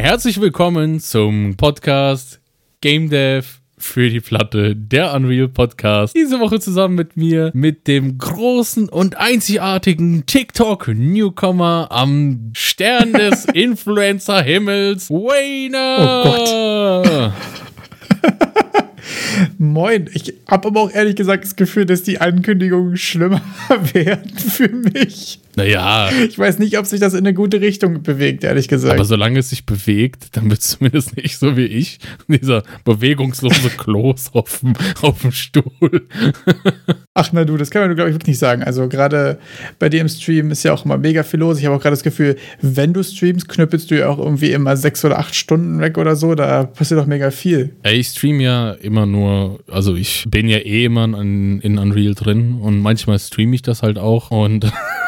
Herzlich willkommen zum Podcast Game Dev für die Platte, der Unreal Podcast. Diese Woche zusammen mit mir, mit dem großen und einzigartigen TikTok-Newcomer am Stern des Influencer-Himmels, Wayner. Oh Gott. Moin, ich habe aber auch ehrlich gesagt das Gefühl, dass die Ankündigungen schlimmer werden für mich. Naja. Ich weiß nicht, ob sich das in eine gute Richtung bewegt, ehrlich gesagt. Aber solange es sich bewegt, dann wird es zumindest nicht so wie ich, dieser bewegungslose Kloß auf dem, auf dem Stuhl. Ach na du, das kann man, glaube ich, wirklich nicht sagen. Also gerade bei dir im Stream ist ja auch immer mega viel los. Ich habe auch gerade das Gefühl, wenn du streamst, knüppelst du ja auch irgendwie immer sechs oder acht Stunden weg oder so. Da passiert doch mega viel. Ich stream ja immer nur, also ich bin ja eh immer in, in Unreal drin und manchmal streame ich das halt auch und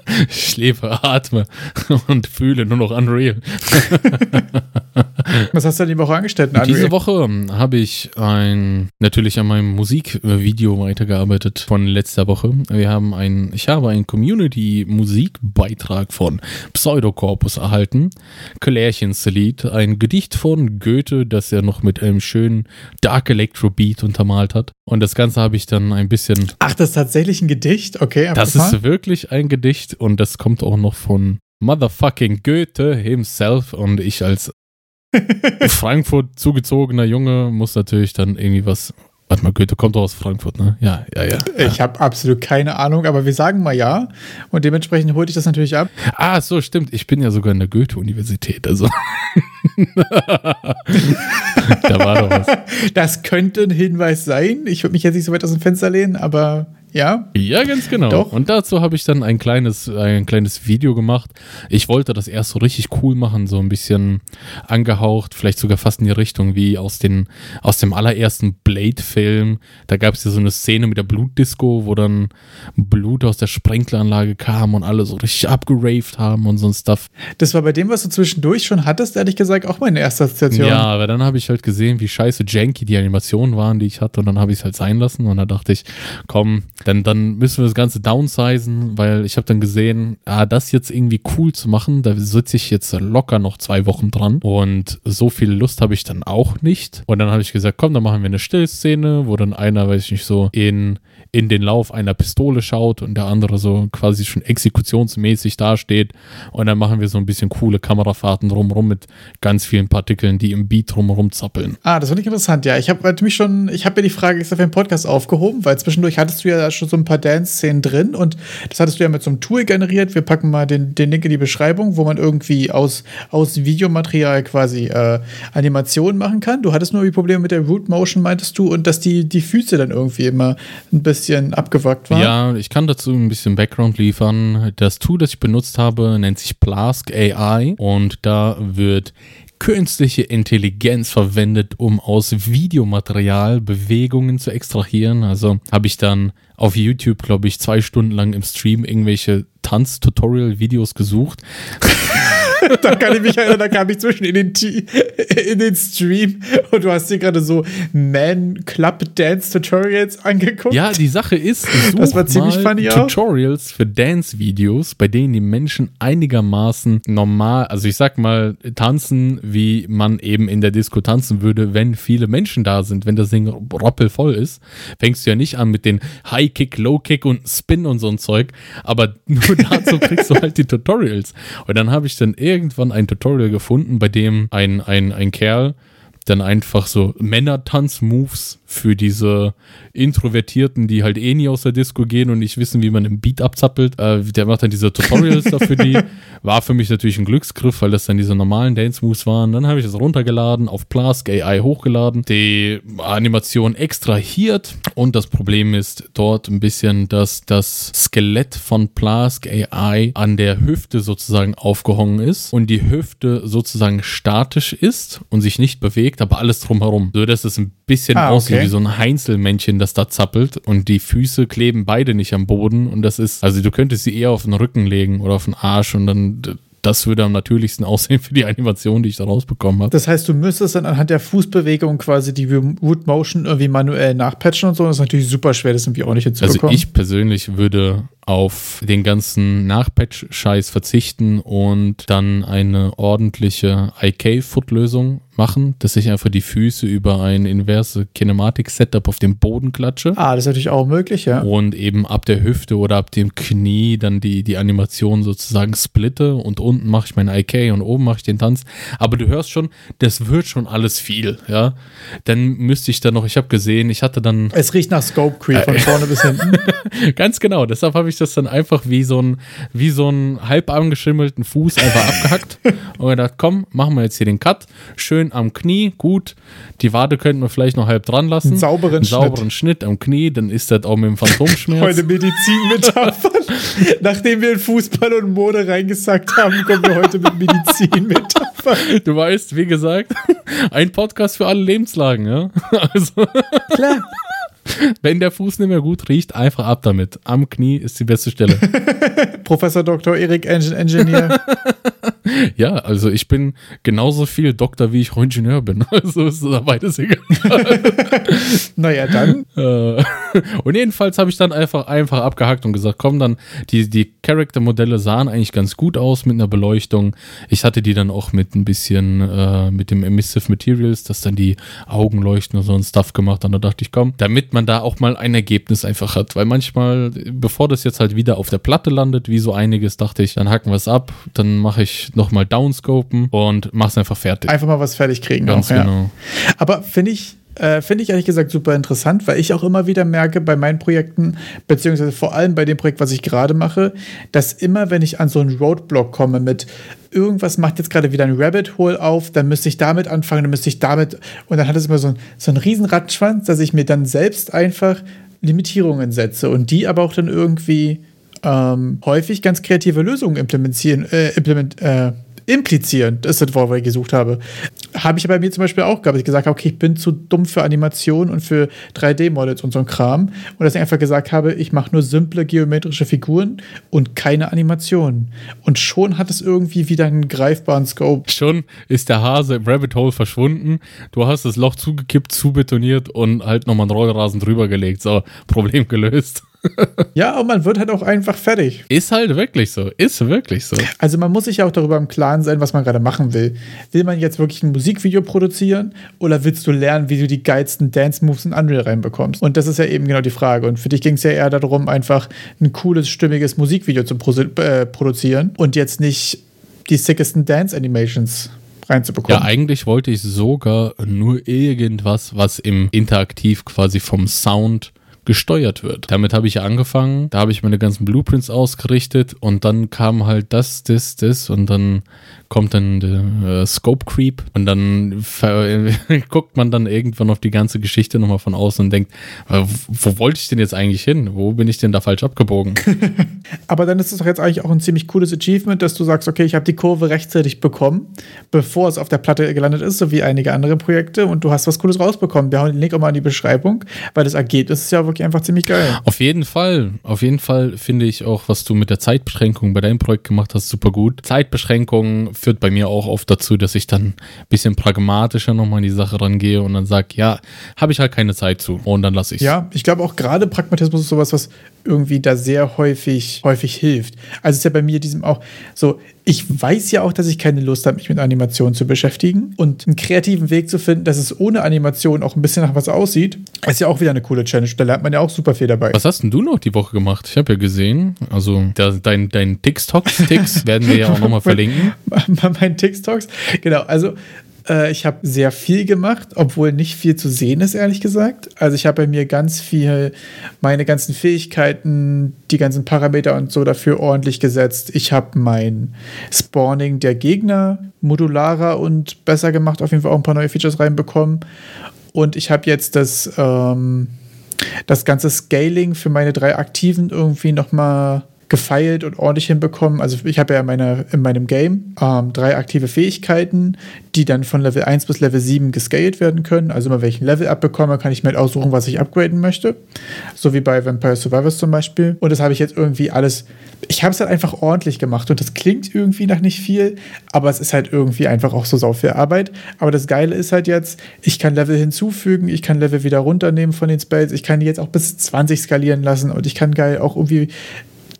ich lebe, atme und fühle nur noch Unreal. Was hast du denn die Woche angestellt? In Diese Woche habe ich ein, natürlich an meinem Musikvideo weitergearbeitet von letzter Woche. Wir haben ein, ich habe einen Community-Musikbeitrag von Pseudocorpus erhalten. Klärchens Lied, ein Gedicht von Goethe, das er noch mit einem schönen Dark Electro Beat untermalt hat. Und das Ganze habe ich dann ein bisschen. Ach, das ist tatsächlich ein Gedicht? Okay. Das ist wirklich ein Gedicht und das kommt auch noch von Motherfucking Goethe himself und ich als Frankfurt zugezogener Junge muss natürlich dann irgendwie was. Warte mal, Goethe kommt doch aus Frankfurt, ne? Ja, ja, ja. Ich habe absolut keine Ahnung, aber wir sagen mal ja. Und dementsprechend holte ich das natürlich ab. Ah, so, stimmt. Ich bin ja sogar in der Goethe-Universität, also. da war doch was. Das könnte ein Hinweis sein. Ich würde mich jetzt nicht so weit aus dem Fenster lehnen, aber ja? Ja, ganz genau. Doch. Und dazu habe ich dann ein kleines, ein kleines Video gemacht. Ich wollte das erst so richtig cool machen, so ein bisschen angehaucht, vielleicht sogar fast in die Richtung wie aus, den, aus dem allerersten Blade-Film. Da gab es ja so eine Szene mit der Blutdisco, wo dann Blut aus der Sprenkleranlage kam und alle so richtig abgeraved haben und so ein Stuff. Das war bei dem, was du zwischendurch schon hattest, ehrlich gesagt, auch meine erste Assoziation. Ja, aber dann habe ich halt gesehen, wie scheiße janky die Animationen waren, die ich hatte und dann habe ich es halt sein lassen und da dachte ich, komm, dann, dann müssen wir das Ganze downsizen, weil ich habe dann gesehen, ah, das jetzt irgendwie cool zu machen, da sitze ich jetzt locker noch zwei Wochen dran und so viel Lust habe ich dann auch nicht. Und dann habe ich gesagt, komm, dann machen wir eine Stillszene, wo dann einer, weiß ich nicht, so in in den Lauf einer Pistole schaut und der andere so quasi schon exekutionsmäßig dasteht. Und dann machen wir so ein bisschen coole Kamerafahrten drumherum mit ganz vielen Partikeln, die im Beat drumherum zappeln. Ah, das finde ich interessant. Ja, ich habe mich schon, ich habe mir die Frage extra für den Podcast aufgehoben, weil zwischendurch hattest du ja schon so ein paar Dance-Szenen drin und das hattest du ja mit so einem Tool generiert. Wir packen mal den, den Link in die Beschreibung, wo man irgendwie aus, aus Videomaterial quasi äh, Animationen machen kann. Du hattest nur die Probleme mit der Root Motion, meintest du, und dass die, die Füße dann irgendwie immer ein bisschen abgewackt war. Ja, ich kann dazu ein bisschen Background liefern. Das Tool, das ich benutzt habe, nennt sich Plask AI und da wird künstliche Intelligenz verwendet, um aus Videomaterial Bewegungen zu extrahieren. Also habe ich dann auf YouTube, glaube ich, zwei Stunden lang im Stream irgendwelche Tanz-Tutorial-Videos gesucht. da kann ich mich erinnern, da kam ich zwischen in den, in den Stream und du hast dir gerade so Man Club Dance Tutorials angeguckt. Ja, die Sache ist, das war ziemlich funny Tutorials auch. für Dance-Videos, bei denen die Menschen einigermaßen normal, also ich sag mal, tanzen, wie man eben in der Disco tanzen würde, wenn viele Menschen da sind, wenn das Ding roppelvoll ist. Fängst du ja nicht an mit den High Kick, Low Kick und Spin und so ein Zeug, aber nur dazu kriegst du halt die Tutorials. Und dann habe ich dann irgendwie irgendwann ein Tutorial gefunden, bei dem ein, ein, ein Kerl dann einfach so Männertanz-Moves für diese Introvertierten, die halt eh nie aus der Disco gehen und nicht wissen, wie man im Beat abzappelt. Äh, der macht dann diese Tutorials dafür, die war für mich natürlich ein Glücksgriff, weil das dann diese normalen Dance-Moves waren. Dann habe ich das runtergeladen, auf Plask AI hochgeladen, die Animation extrahiert und das Problem ist dort ein bisschen, dass das Skelett von Plask AI an der Hüfte sozusagen aufgehangen ist und die Hüfte sozusagen statisch ist und sich nicht bewegt, aber alles drumherum, so dass es ein bisschen ah, aussieht okay. wie so ein Heinzelmännchen, das da zappelt und die Füße kleben beide nicht am Boden und das ist, also du könntest sie eher auf den Rücken legen oder auf den Arsch und dann das würde am natürlichsten aussehen für die Animation, die ich da rausbekommen habe. Das heißt, du müsstest dann anhand der Fußbewegung quasi die Root Motion irgendwie manuell nachpatchen und so. Das ist natürlich super schwer, das irgendwie auch nicht hinzubekommen. Also ich persönlich würde auf den ganzen Nachpatch-Scheiß verzichten und dann eine ordentliche IK-Foot-Lösung machen, dass ich einfach die Füße über ein inverse Kinematik-Setup auf den Boden klatsche. Ah, das ist natürlich auch möglich, ja. Und eben ab der Hüfte oder ab dem Knie dann die, die Animation sozusagen splitte und unten mache ich mein IK und oben mache ich den Tanz. Aber du hörst schon, das wird schon alles viel, ja. Dann müsste ich dann noch, ich habe gesehen, ich hatte dann. Es riecht nach Scope Creep von vorne bis hinten. Ganz genau, deshalb habe ich das dann einfach wie so ein, wie so ein halb angeschimmelten Fuß einfach abgehackt und gedacht, komm, machen wir jetzt hier den Cut. Schön am Knie, gut. Die Wade könnten wir vielleicht noch halb dran lassen. Einen sauberen, Einen sauberen Schnitt. am Knie, dann ist das auch mit dem Phantomschmerz. Heute Medizinmetaphern. Nachdem wir in Fußball und Mode reingesackt haben, kommen wir heute mit Medizinmetaphern. Du weißt, wie gesagt, ein Podcast für alle Lebenslagen, ja. Also, Klar. wenn der Fuß nicht mehr gut riecht, einfach ab damit. Am Knie ist die beste Stelle. Professor Dr. Erik Engine Engineer. Ja, also ich bin genauso viel Doktor, wie ich Ingenieur bin. Also ist da beides egal. naja, dann. Äh, und jedenfalls habe ich dann einfach, einfach abgehakt und gesagt, komm dann, die, die Charaktermodelle sahen eigentlich ganz gut aus mit einer Beleuchtung. Ich hatte die dann auch mit ein bisschen, äh, mit dem Emissive Materials, dass dann die Augen leuchten und so ein Stuff gemacht. Und da dachte ich, komm, damit man da auch mal ein Ergebnis einfach hat. Weil manchmal, bevor das jetzt halt wieder auf der Platte landet, wie so einiges, dachte ich, dann hacken wir es ab, dann mache ich nochmal Downscopen und mach's einfach fertig. Einfach mal was fertig kriegen. Ganz auch, ja. genau. Aber finde ich, äh, finde ich ehrlich gesagt super interessant, weil ich auch immer wieder merke bei meinen Projekten, beziehungsweise vor allem bei dem Projekt, was ich gerade mache, dass immer, wenn ich an so einen Roadblock komme mit irgendwas macht jetzt gerade wieder ein Rabbit Hole auf, dann müsste ich damit anfangen, dann müsste ich damit, und dann hat es immer so, ein, so einen riesen Rattenschwanz, dass ich mir dann selbst einfach Limitierungen setze und die aber auch dann irgendwie ähm, häufig ganz kreative Lösungen implementieren, äh, implement, äh, implizieren, das ist das Wort, was ich gesucht habe. Habe ich bei mir zum Beispiel auch gehabt, dass ich gesagt habe, okay, ich bin zu dumm für Animationen und für 3D-Models und so ein Kram. Und dass ich einfach gesagt habe, ich mache nur simple geometrische Figuren und keine Animationen. Und schon hat es irgendwie wieder einen greifbaren Scope. Schon ist der Hase im Rabbit Hole verschwunden. Du hast das Loch zugekippt, zubetoniert und halt nochmal einen Rollrasen drüber gelegt. So, Problem gelöst. Ja, und man wird halt auch einfach fertig. Ist halt wirklich so. Ist wirklich so. Also man muss sich ja auch darüber im Klaren sein, was man gerade machen will. Will man jetzt wirklich ein Musikvideo produzieren oder willst du lernen, wie du die geilsten Dance-Moves in Unreal reinbekommst? Und das ist ja eben genau die Frage. Und für dich ging es ja eher darum, einfach ein cooles, stimmiges Musikvideo zu äh, produzieren und jetzt nicht die sickesten Dance-Animations reinzubekommen. Ja, eigentlich wollte ich sogar nur irgendwas, was im Interaktiv quasi vom Sound gesteuert wird. Damit habe ich angefangen, da habe ich meine ganzen Blueprints ausgerichtet und dann kam halt das, das, das und dann kommt dann der äh, Scope Creep und dann guckt man dann irgendwann auf die ganze Geschichte nochmal von außen und denkt, äh, wo wollte ich denn jetzt eigentlich hin? Wo bin ich denn da falsch abgebogen? Aber dann ist es doch jetzt eigentlich auch ein ziemlich cooles Achievement, dass du sagst, okay, ich habe die Kurve rechtzeitig bekommen, bevor es auf der Platte gelandet ist, so wie einige andere Projekte und du hast was Cooles rausbekommen. Wir hauen den Link auch mal in die Beschreibung, weil das Ergebnis ist ja wirklich einfach ziemlich geil. Auf jeden Fall. Auf jeden Fall finde ich auch, was du mit der Zeitbeschränkung bei deinem Projekt gemacht hast, super gut. Zeitbeschränkung führt bei mir auch oft dazu, dass ich dann ein bisschen pragmatischer nochmal in die Sache rangehe und dann sage, ja, habe ich halt keine Zeit zu und dann lasse ich es. Ja, ich glaube auch gerade Pragmatismus ist sowas, was irgendwie da sehr häufig, häufig hilft. Also ist ja bei mir diesem auch so, ich weiß ja auch, dass ich keine Lust habe, mich mit Animationen zu beschäftigen und einen kreativen Weg zu finden, dass es ohne Animation auch ein bisschen nach was aussieht, ist ja auch wieder eine coole Challenge. Da lernt man ja auch super viel dabei. Was hast denn du noch die Woche gemacht? Ich habe ja gesehen, also da, dein, dein TikToks werden wir ja auch nochmal verlinken. mein TikToks, genau. Also äh, ich habe sehr viel gemacht, obwohl nicht viel zu sehen ist, ehrlich gesagt. Also ich habe bei mir ganz viel, meine ganzen Fähigkeiten, die ganzen Parameter und so dafür ordentlich gesetzt. Ich habe mein Spawning der Gegner modularer und besser gemacht, auf jeden Fall auch ein paar neue Features reinbekommen. Und ich habe jetzt das, ähm, das ganze Scaling für meine drei Aktiven irgendwie nochmal gefeilt und ordentlich hinbekommen. Also ich habe ja meine, in meinem Game ähm, drei aktive Fähigkeiten, die dann von Level 1 bis Level 7 gescaled werden können. Also immer welchen Level abbekomme, kann ich mir halt aussuchen, was ich upgraden möchte. So wie bei Vampire Survivors zum Beispiel. Und das habe ich jetzt irgendwie alles, ich habe es halt einfach ordentlich gemacht und das klingt irgendwie nach nicht viel, aber es ist halt irgendwie einfach auch so sau viel Arbeit. Aber das Geile ist halt jetzt, ich kann Level hinzufügen, ich kann Level wieder runternehmen von den Spells, ich kann die jetzt auch bis 20 skalieren lassen und ich kann geil auch irgendwie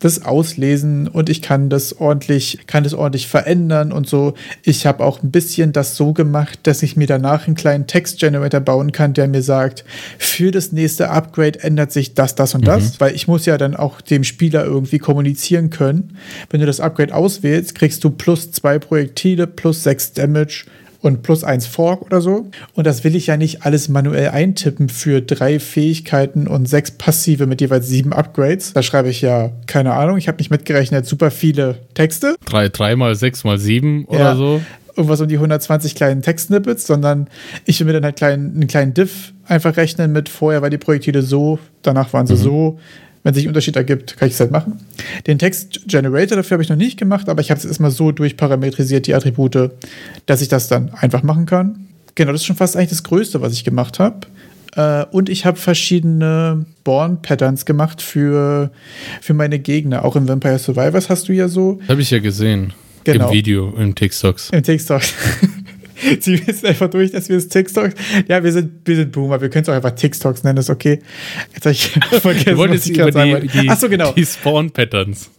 das auslesen und ich kann das ordentlich, kann das ordentlich verändern und so. Ich habe auch ein bisschen das so gemacht, dass ich mir danach einen kleinen Text-Generator bauen kann, der mir sagt, für das nächste Upgrade ändert sich das, das und das, mhm. weil ich muss ja dann auch dem Spieler irgendwie kommunizieren können. Wenn du das Upgrade auswählst, kriegst du plus zwei Projektile, plus sechs Damage und plus eins Fork oder so. Und das will ich ja nicht alles manuell eintippen für drei Fähigkeiten und sechs Passive mit jeweils sieben Upgrades. Da schreibe ich ja, keine Ahnung, ich habe nicht mitgerechnet, super viele Texte. Drei, drei mal sechs mal sieben oder ja. so irgendwas um die 120 kleinen Textsnippets, sondern ich will mir dann halt kleinen, einen kleinen Diff einfach rechnen mit vorher war die Projektile so, danach waren sie mhm. so, wenn sich ein Unterschied ergibt, kann ich es halt machen. Den Text-Generator dafür habe ich noch nicht gemacht, aber ich habe es erstmal so durchparametrisiert, die Attribute, dass ich das dann einfach machen kann. Genau, das ist schon fast eigentlich das Größte, was ich gemacht habe. Äh, und ich habe verschiedene Born-Patterns gemacht für, für meine Gegner. Auch in Vampire Survivors hast du ja so. Habe ich ja gesehen. Genau. Im Video, im TikToks. Im TikToks. Sie wissen einfach durch, dass wir es TikToks. Ja, wir sind, wir sind Boomer. Wir können es auch einfach TikToks nennen, ist okay. Jetzt habe ich vergessen, was ich gerade sagen wollte. Achso, genau. Die Spawn-Patterns.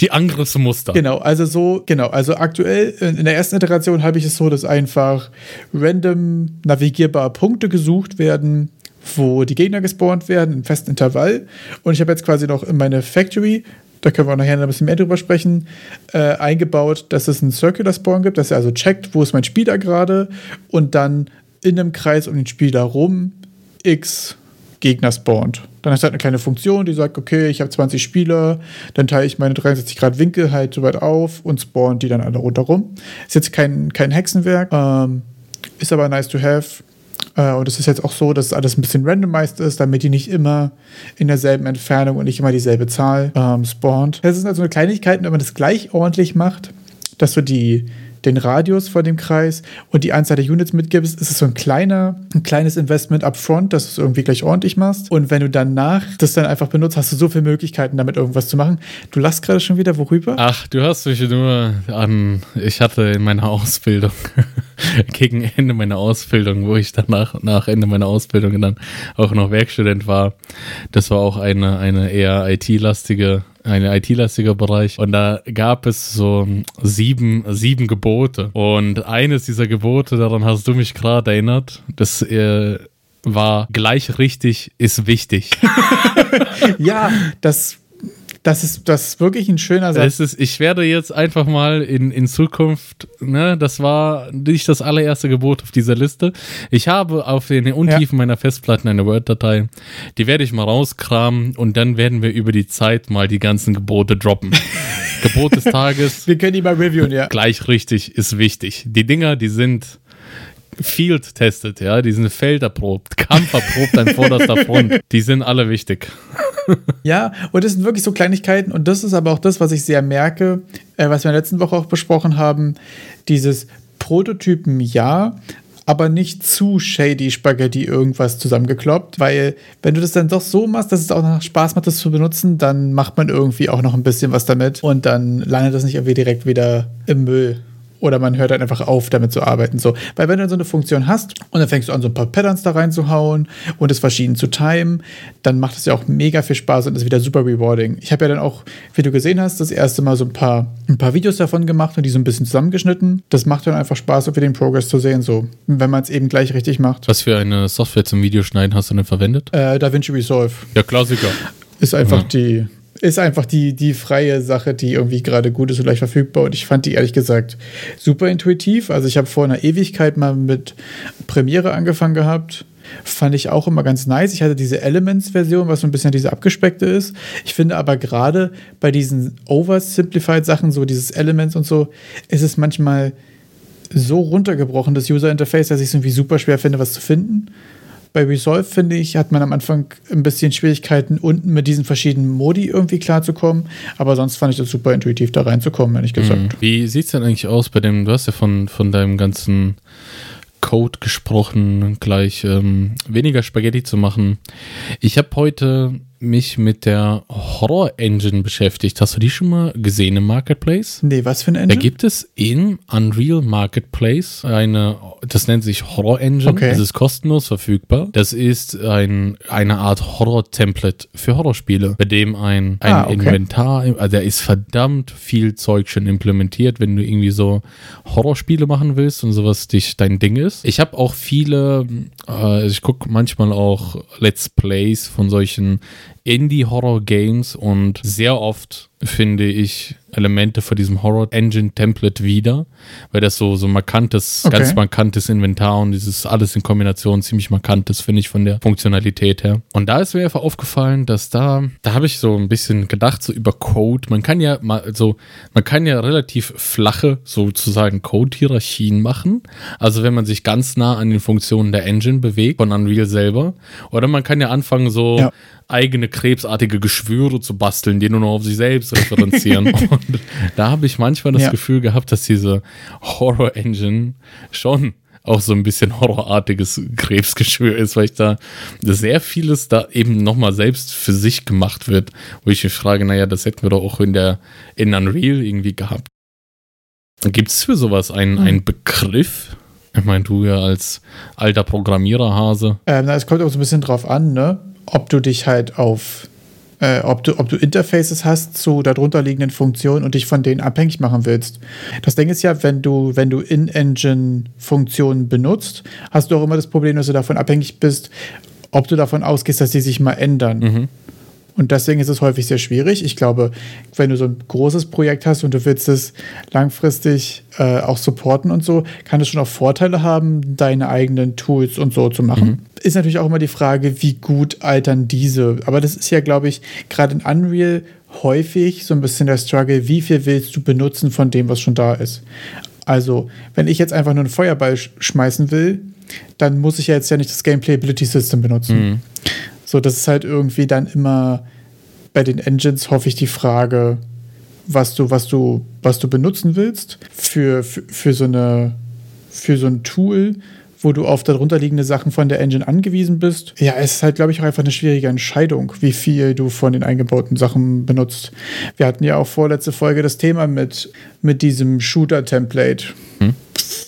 Die Angriffsmuster. Genau, also so, genau, also aktuell in der ersten Iteration habe ich es so, dass einfach random navigierbare Punkte gesucht werden, wo die Gegner gespawnt werden, im festen Intervall. Und ich habe jetzt quasi noch in meine Factory da können wir auch nachher ein bisschen mehr drüber sprechen, äh, eingebaut, dass es einen Circular Spawn gibt, dass er also checkt, wo ist mein Spieler gerade und dann in einem Kreis um den Spieler rum x Gegner spawnt. Dann ist halt eine kleine Funktion, die sagt, okay, ich habe 20 Spieler, dann teile ich meine 63 Grad Winkel halt so weit auf und spawn die dann alle rundherum. Ist jetzt kein, kein Hexenwerk, ähm, ist aber nice to have. Äh, und es ist jetzt auch so, dass alles ein bisschen randomized ist, damit die nicht immer in derselben Entfernung und nicht immer dieselbe Zahl ähm, spawnt. Das ist also eine Kleinigkeit, wenn man das gleich ordentlich macht, dass du die den Radius von dem Kreis und die Anzahl der Units mitgibst, ist es so ein kleiner, ein kleines Investment upfront, dass du es irgendwie gleich ordentlich machst. Und wenn du danach das dann einfach benutzt, hast du so viele Möglichkeiten, damit irgendwas zu machen. Du lachst gerade schon wieder, worüber? Ach, du hast mich nur an, ich hatte in meiner Ausbildung, gegen Ende meiner Ausbildung, wo ich danach, nach Ende meiner Ausbildung dann auch noch Werkstudent war, das war auch eine, eine eher IT-lastige ein IT-lastiger Bereich. Und da gab es so sieben, sieben Gebote. Und eines dieser Gebote, daran hast du mich gerade erinnert, das äh, war gleich richtig ist wichtig. ja, das das ist, das ist wirklich ein schöner Satz. Ist, ich werde jetzt einfach mal in, in Zukunft, ne, das war nicht das allererste Gebot auf dieser Liste. Ich habe auf den Untiefen ja. meiner Festplatten eine Word-Datei. Die werde ich mal rauskramen und dann werden wir über die Zeit mal die ganzen Gebote droppen. Gebot des Tages. Wir können die mal reviewen, ja. Gleich richtig ist wichtig. Die Dinger, die sind Field tested, ja, die sind felderprobt, kampferprobt an vorderster Front. Die sind alle wichtig. ja, und das sind wirklich so Kleinigkeiten. Und das ist aber auch das, was ich sehr merke, äh, was wir in der letzten Woche auch besprochen haben, dieses Prototypen ja, aber nicht zu shady Spaghetti irgendwas zusammengekloppt, weil wenn du das dann doch so machst, dass es auch noch Spaß macht, das zu benutzen, dann macht man irgendwie auch noch ein bisschen was damit. Und dann landet das nicht irgendwie direkt wieder im Müll oder man hört halt einfach auf, damit zu arbeiten. So. Weil wenn du dann so eine Funktion hast und dann fängst du an, so ein paar Patterns da reinzuhauen und es verschieden zu timen, dann macht es ja auch mega viel Spaß und ist wieder super rewarding. Ich habe ja dann auch, wie du gesehen hast, das erste Mal so ein paar, ein paar Videos davon gemacht und die so ein bisschen zusammengeschnitten. Das macht dann einfach Spaß, für den Progress zu sehen, so, wenn man es eben gleich richtig macht. Was für eine Software zum Videoschneiden hast du denn verwendet? Äh, DaVinci Resolve. Ja, Klassiker. Ist einfach ja. die ist einfach die, die freie Sache, die irgendwie gerade gut ist und leicht verfügbar. Und ich fand die ehrlich gesagt super intuitiv. Also ich habe vor einer Ewigkeit mal mit Premiere angefangen gehabt. Fand ich auch immer ganz nice. Ich hatte diese Elements-Version, was so ein bisschen diese abgespeckte ist. Ich finde aber gerade bei diesen oversimplified Sachen, so dieses Elements und so, ist es manchmal so runtergebrochen, das User Interface, dass ich es irgendwie super schwer finde, was zu finden. Bei Resolve, finde ich, hat man am Anfang ein bisschen Schwierigkeiten, unten mit diesen verschiedenen Modi irgendwie klarzukommen. Aber sonst fand ich das super intuitiv, da reinzukommen, ehrlich gesagt. Mhm. Wie sieht es denn eigentlich aus bei dem, du hast ja von, von deinem ganzen Code gesprochen, gleich ähm, weniger Spaghetti zu machen. Ich habe heute mich mit der Horror Engine beschäftigt. Hast du die schon mal gesehen im Marketplace? Nee, was für eine Da Engine? gibt es im Unreal Marketplace eine, das nennt sich Horror Engine. Okay. Das ist kostenlos verfügbar. Das ist ein, eine Art Horror-Template für Horrorspiele, bei dem ein, ein Ah, okay. Inventar, also da ist verdammt viel Zeug schon implementiert, wenn du irgendwie so Horrorspiele machen willst und sowas dich dein Ding ist. Ich habe auch viele, äh, ich gucke manchmal auch Let's Plays von solchen Indie-Horror-Games und sehr oft finde ich Elemente von diesem Horror Engine Template wieder, weil das so so markantes, Okay. ganz markantes Inventar und dieses alles in Kombination ziemlich markant ist, finde ich von der Funktionalität her. Und da ist mir einfach aufgefallen, dass da, da habe ich so ein bisschen gedacht so über Code. Man kann ja mal so, man kann ja relativ flache sozusagen Code-Hierarchien machen. Also wenn man sich ganz nah an den Funktionen der Engine bewegt von Unreal selber, oder man kann ja anfangen so Ja. eigene krebsartige Geschwüre zu basteln, die nur noch auf sich selbst referenzieren. und da habe ich manchmal das Ja. Gefühl gehabt, dass diese Horror-Engine schon auch so ein bisschen horrorartiges Krebsgeschwür ist, weil ich da sehr vieles da eben nochmal selbst für sich gemacht wird, wo ich mich frage, naja, das hätten wir doch auch in der in Unreal irgendwie gehabt. Gibt es für sowas einen, einen Begriff? Ich meine, du ja als alter Programmiererhase. Ähm, na, es kommt auch so ein bisschen drauf an, ne? ob du dich halt auf, äh, ob, du, ob du Interfaces hast zu darunter liegenden Funktionen und dich von denen abhängig machen willst. Das Ding ist ja, wenn du, wenn du In-Engine-Funktionen benutzt, hast du auch immer das Problem, dass du davon abhängig bist, ob du davon ausgehst, dass die sich mal ändern. Und deswegen ist es häufig sehr schwierig. Ich glaube, wenn du so ein großes Projekt hast und du willst es langfristig äh, auch supporten und so, kann es schon auch Vorteile haben, deine eigenen Tools und so zu machen. Ist natürlich auch immer die Frage, wie gut altern diese. Aber das ist ja, glaube ich, gerade in Unreal häufig so ein bisschen der Struggle, wie viel willst du benutzen von dem, was schon da ist. Also, wenn ich jetzt einfach nur einen Feuerball sch schmeißen will, dann muss ich ja jetzt ja nicht das Gameplayability System benutzen. So, das ist halt irgendwie dann immer bei den Engines hoffe ich die Frage, was du, was du, was du benutzen willst für, für, für so eine, für so ein Tool, wo du auf darunterliegende Sachen von der Engine angewiesen bist. Ja, es ist halt, glaube ich, auch einfach eine schwierige Entscheidung, wie viel du von den eingebauten Sachen benutzt. Wir hatten ja auch vorletzte Folge das Thema mit, mit diesem Shooter-Template,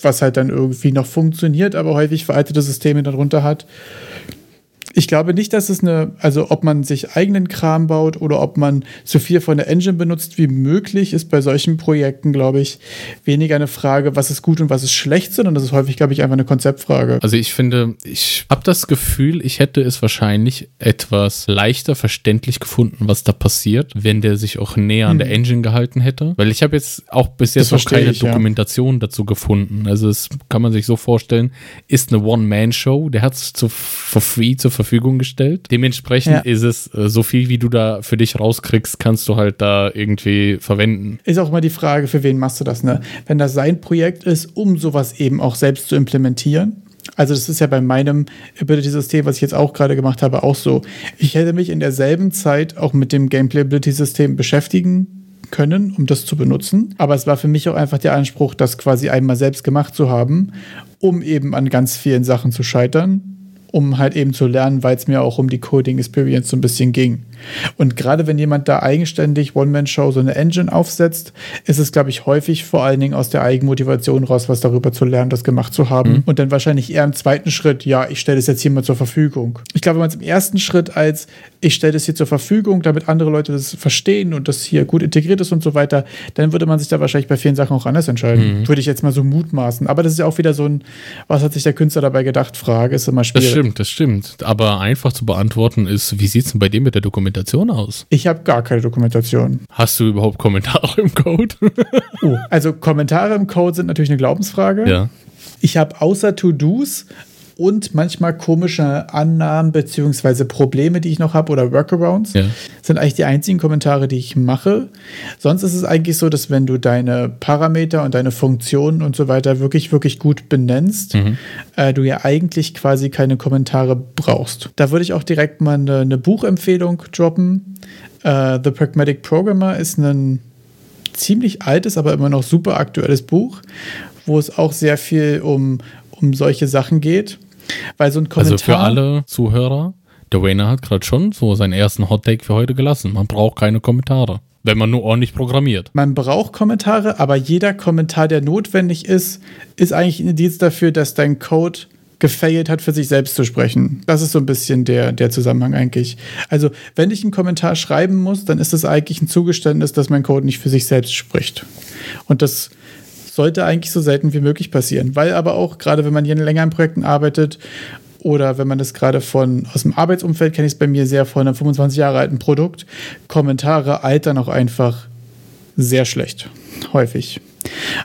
was halt dann irgendwie noch funktioniert, aber häufig veraltete Systeme darunter hat. Ich glaube nicht, dass es eine, also ob man sich eigenen Kram baut oder ob man so viel von der Engine benutzt wie möglich, ist bei solchen Projekten, glaube ich, weniger eine Frage, was ist gut und was ist schlecht, sondern das ist häufig, glaube ich, einfach eine Konzeptfrage. Also ich finde, ich habe das Gefühl, ich hätte es wahrscheinlich etwas leichter verständlich gefunden, was da passiert, wenn der sich auch näher an der Engine gehalten hätte. Weil ich habe jetzt auch bis jetzt Hm. Noch keine ich, ja. Dokumentation dazu gefunden. Also es kann man sich so vorstellen, ist eine One-Man-Show, der hat es zu, for free zur Verfügung gestellt. Dementsprechend Ja. ist es äh, so viel, wie du da für dich rauskriegst, kannst du halt da irgendwie verwenden. Ist auch immer die Frage, für wen machst du das, ne? Wenn das sein Projekt ist, um sowas eben auch selbst zu implementieren. Also das ist ja bei meinem Ability-System, was ich jetzt auch gerade gemacht habe, auch so. Ich hätte mich in derselben Zeit auch mit dem Gameplay-Ability-System beschäftigen können, um das zu benutzen. Aber es war für mich auch einfach der Anspruch, das quasi einmal selbst gemacht zu haben, um eben an ganz vielen Sachen zu scheitern, um halt eben zu lernen, weil es mir auch um die Coding-Experience so ein bisschen ging. Und gerade wenn jemand da eigenständig One-Man-Show so eine Engine aufsetzt, ist es, glaube ich, häufig vor allen Dingen aus der Eigenmotivation raus, was darüber zu lernen, das gemacht zu haben. Und dann wahrscheinlich eher im zweiten Schritt, ja, ich stelle das jetzt hier mal zur Verfügung. Ich glaube, wenn man es im ersten Schritt als, ich stelle das hier zur Verfügung, damit andere Leute das verstehen und das hier gut integriert ist und so weiter, dann würde man sich da wahrscheinlich bei vielen Sachen auch anders entscheiden. Würde ich jetzt mal so mutmaßen. Aber das ist ja auch wieder so ein, was hat sich der Künstler dabei gedacht, Frage, ist immer Das schwierig. stimmt, das stimmt. Aber einfach zu beantworten ist, wie sieht es denn bei dir mit der Dokumentation aus? Ich habe gar keine Dokumentation. Hast du überhaupt Kommentare im Code? Oh, also Kommentare im Code sind natürlich eine Glaubensfrage. ja. Ich habe außer To-Dos und manchmal komische Annahmen beziehungsweise Probleme, die ich noch habe oder Workarounds, Ja. sind eigentlich die einzigen Kommentare, die ich mache. Sonst ist es eigentlich so, dass wenn du deine Parameter und deine Funktionen und so weiter wirklich, wirklich gut benennst, äh, du ja eigentlich quasi keine Kommentare brauchst. Da würde ich auch direkt mal eine, eine Buchempfehlung droppen. Äh, The Pragmatic Programmer ist ein ziemlich altes, aber immer noch super aktuelles Buch, wo es auch sehr viel um, um solche Sachen geht. Weil so ein Kommentar. Also für alle Zuhörer, Der Wayner hat gerade schon so seinen ersten Hot Take für heute gelassen. Man braucht keine Kommentare, wenn man nur ordentlich programmiert. Man braucht Kommentare, aber jeder Kommentar, der notwendig ist, ist eigentlich ein Indiz dafür, dass dein Code gefailt hat, für sich selbst zu sprechen. Das ist so ein bisschen der, der Zusammenhang eigentlich. Also, wenn ich einen Kommentar schreiben muss, dann ist es eigentlich ein Zugeständnis, dass mein Code nicht für sich selbst spricht. Und das sollte eigentlich so selten wie möglich passieren. Weil aber auch, gerade wenn man hier in längeren Projekten arbeitet oder wenn man das gerade von aus dem Arbeitsumfeld kenne ich es bei mir sehr von einem 25 Jahre alten Produkt, Kommentare altern auch einfach sehr schlecht. Häufig.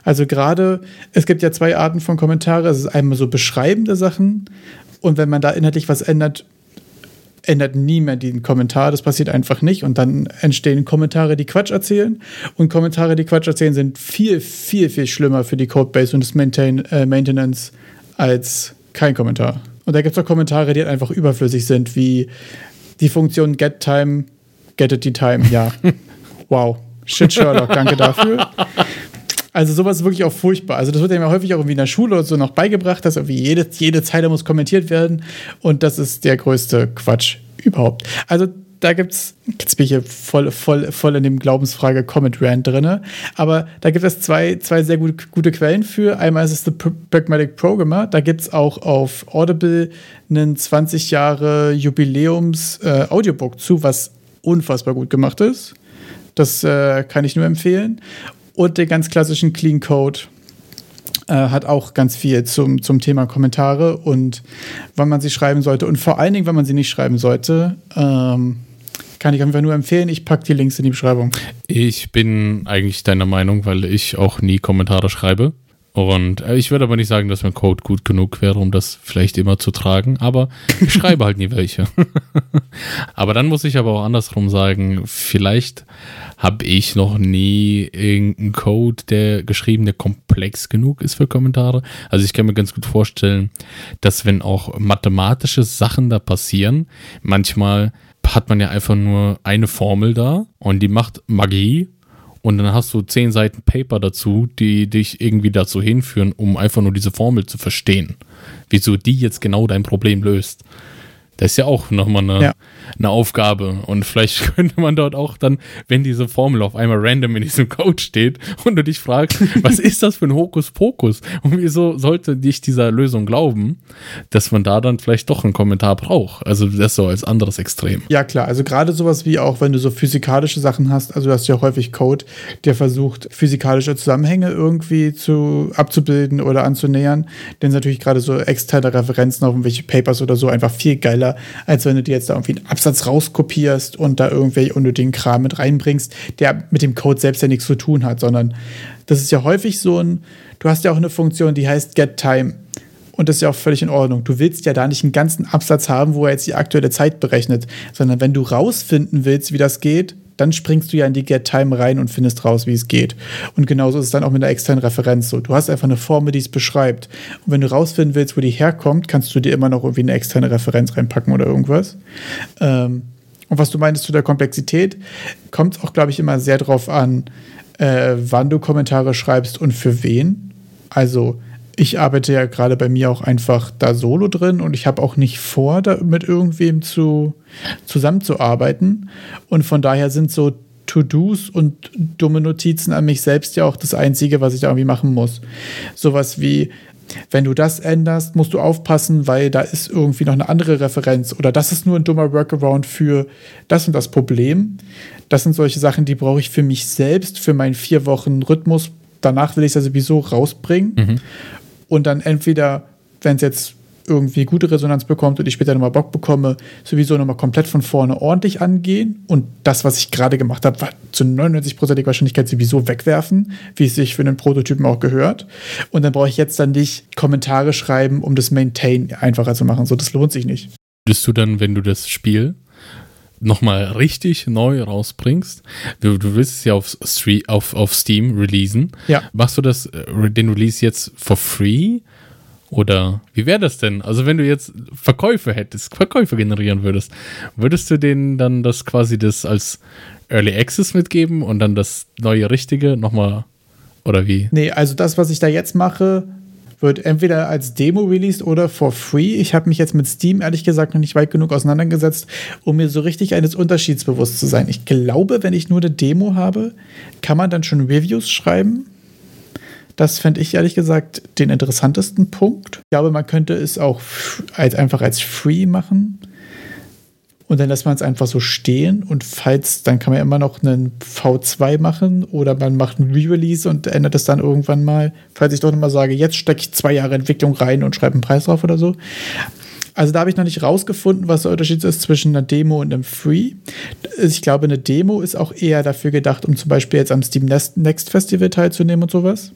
Also gerade, es gibt ja zwei Arten von Kommentare. Es ist einmal so beschreibende Sachen und wenn man da inhaltlich was ändert, ändert nie mehr den Kommentar. Das passiert einfach nicht. Und dann entstehen Kommentare, die Quatsch erzählen. Und Kommentare, die Quatsch erzählen, sind viel, viel, viel schlimmer für die Codebase und das Maintain, äh, Maintenance als kein Kommentar. Und da gibt es auch Kommentare, die einfach überflüssig sind, wie die Funktion getTime, gettet die Time. Ja, wow. Shit, Sherlock, danke dafür. Also sowas ist wirklich auch furchtbar. Also das wird ja häufig auch irgendwie in der Schule oder so noch beigebracht, dass irgendwie jede, jede Zeile muss kommentiert werden. Und das ist der größte Quatsch überhaupt. Also da gibt's, jetzt bin ich hier voll, voll, voll in dem Glaubensfrage Comment Rant drin, aber da gibt es zwei, zwei sehr gut, gute Quellen für. Einmal ist es The Pragmatic Programmer, da gibt es auch auf Audible einen 20 Jahre Jubiläums äh, Audiobook zu, was unfassbar gut gemacht ist. Das äh, kann ich nur empfehlen. Und den ganz klassischen Clean Code äh, hat auch ganz viel zum, zum Thema Kommentare und wann man sie schreiben sollte. Und vor allen Dingen, wenn man sie nicht schreiben sollte. Ähm, kann ich einfach nur empfehlen. Ich packe die Links in die Beschreibung. Ich bin eigentlich deiner Meinung, weil ich auch nie Kommentare schreibe. Und äh, ich würde aber nicht sagen, dass mein Code gut genug wäre, um das vielleicht immer zu tragen, aber ich schreibe halt nie welche. aber dann muss ich aber auch andersrum sagen, vielleicht habe ich noch nie irgendeinen Code, der geschrieben, der komplex genug ist für Kommentare. Also ich kann mir ganz gut vorstellen, dass wenn auch mathematische Sachen da passieren, manchmal hat man ja einfach nur eine Formel da und die macht Magie und dann hast du zehn Seiten Paper dazu, die dich irgendwie dazu hinführen, um einfach nur diese Formel zu verstehen. Wieso die jetzt genau dein Problem löst. Das ist ja auch nochmal eine, ja. eine Aufgabe. Und vielleicht könnte man dort auch dann, wenn diese Formel auf einmal random in diesem Code steht und du dich fragst, was ist das für ein Hokuspokus? Und wieso sollte dich dieser Lösung glauben, dass man da dann vielleicht doch einen Kommentar braucht? Also das so als anderes Extrem. Ja, klar. Also gerade sowas wie auch, wenn du so physikalische Sachen hast, also du hast ja häufig Code, der versucht, physikalische Zusammenhänge irgendwie zu, abzubilden oder anzunähern. Denn natürlich gerade so externe Referenzen auf irgendwelche Papers oder so einfach viel geiler geiler, als wenn du dir jetzt da irgendwie einen Absatz rauskopierst und da irgendwelche unnötigen Kram mit reinbringst, der mit dem Code selbst ja nichts zu tun hat, sondern das ist ja häufig so ein, du hast ja auch eine Funktion, die heißt getTime. Und das ist ja auch völlig in Ordnung. Du willst ja da nicht einen ganzen Absatz haben, wo er jetzt die aktuelle Zeit berechnet, sondern wenn du rausfinden willst, wie das geht, dann springst du ja in die GetTime rein und findest raus, wie es geht. Und genauso ist es dann auch mit einer externen Referenz so. Du hast einfach eine Formel, die es beschreibt. Und wenn du rausfinden willst, wo die herkommt, kannst du dir immer noch irgendwie eine externe Referenz reinpacken oder irgendwas. Ähm, und was du meintest zu der Komplexität, kommt auch, glaube ich, immer sehr drauf an, äh, wann du Kommentare schreibst und für wen. Also ich arbeite ja gerade bei mir auch einfach da solo drin und ich habe auch nicht vor, da mit irgendwem zu, zusammenzuarbeiten. Und von daher sind so To-Dos und dumme Notizen an mich selbst ja auch das Einzige, was ich da irgendwie machen muss. Sowas wie, wenn du das änderst, musst du aufpassen, weil da ist irgendwie noch eine andere Referenz oder das ist nur ein dummer Workaround für das und das Problem. Das sind solche Sachen, die brauche ich für mich selbst, für meinen vier Wochen Rhythmus. Danach will ich es ja sowieso rausbringen. Mhm und dann entweder, wenn es jetzt irgendwie gute Resonanz bekommt und ich später nochmal Bock bekomme, sowieso nochmal komplett von vorne ordentlich angehen und das, was ich gerade gemacht habe, zu 99%iger Wahrscheinlichkeit sowieso wegwerfen, wie es sich für einen Prototypen auch gehört. Und dann brauche ich jetzt dann nicht Kommentare schreiben, um das Maintain einfacher zu machen. So, das lohnt sich nicht. Würdest du dann, wenn du das Spiel nochmal richtig neu rausbringst, du, du willst es ja auf, Street, auf, auf Steam releasen, ja. machst du das, äh, den Release jetzt for free? Oder wie wäre das denn? Also wenn du jetzt Verkäufe hättest, Verkäufe generieren würdest, würdest du denen dann das quasi das als Early Access mitgeben und dann das neue Richtige nochmal oder wie? Nee, also das, was ich da jetzt mache, wird entweder als Demo released oder for free. Ich habe mich jetzt mit Steam ehrlich gesagt noch nicht weit genug auseinandergesetzt, um mir so richtig eines Unterschieds bewusst zu sein. Ich glaube, wenn ich nur eine Demo habe, kann man dann schon Reviews schreiben. Das fände ich ehrlich gesagt den interessantesten Punkt. Ich glaube, man könnte es auch als, einfach als Free machen. Und dann lässt man es einfach so stehen und falls, dann kann man immer noch einen V2 machen oder man macht einen Re-Release und ändert es dann irgendwann mal, falls ich doch nochmal sage, jetzt stecke ich zwei Jahre Entwicklung rein und schreibe einen Preis drauf oder so. Also da habe ich noch nicht rausgefunden, was der Unterschied ist zwischen einer Demo und einem Free. Ich glaube, eine Demo ist auch eher dafür gedacht, um zum Beispiel jetzt am Steam Next Festival teilzunehmen und sowas.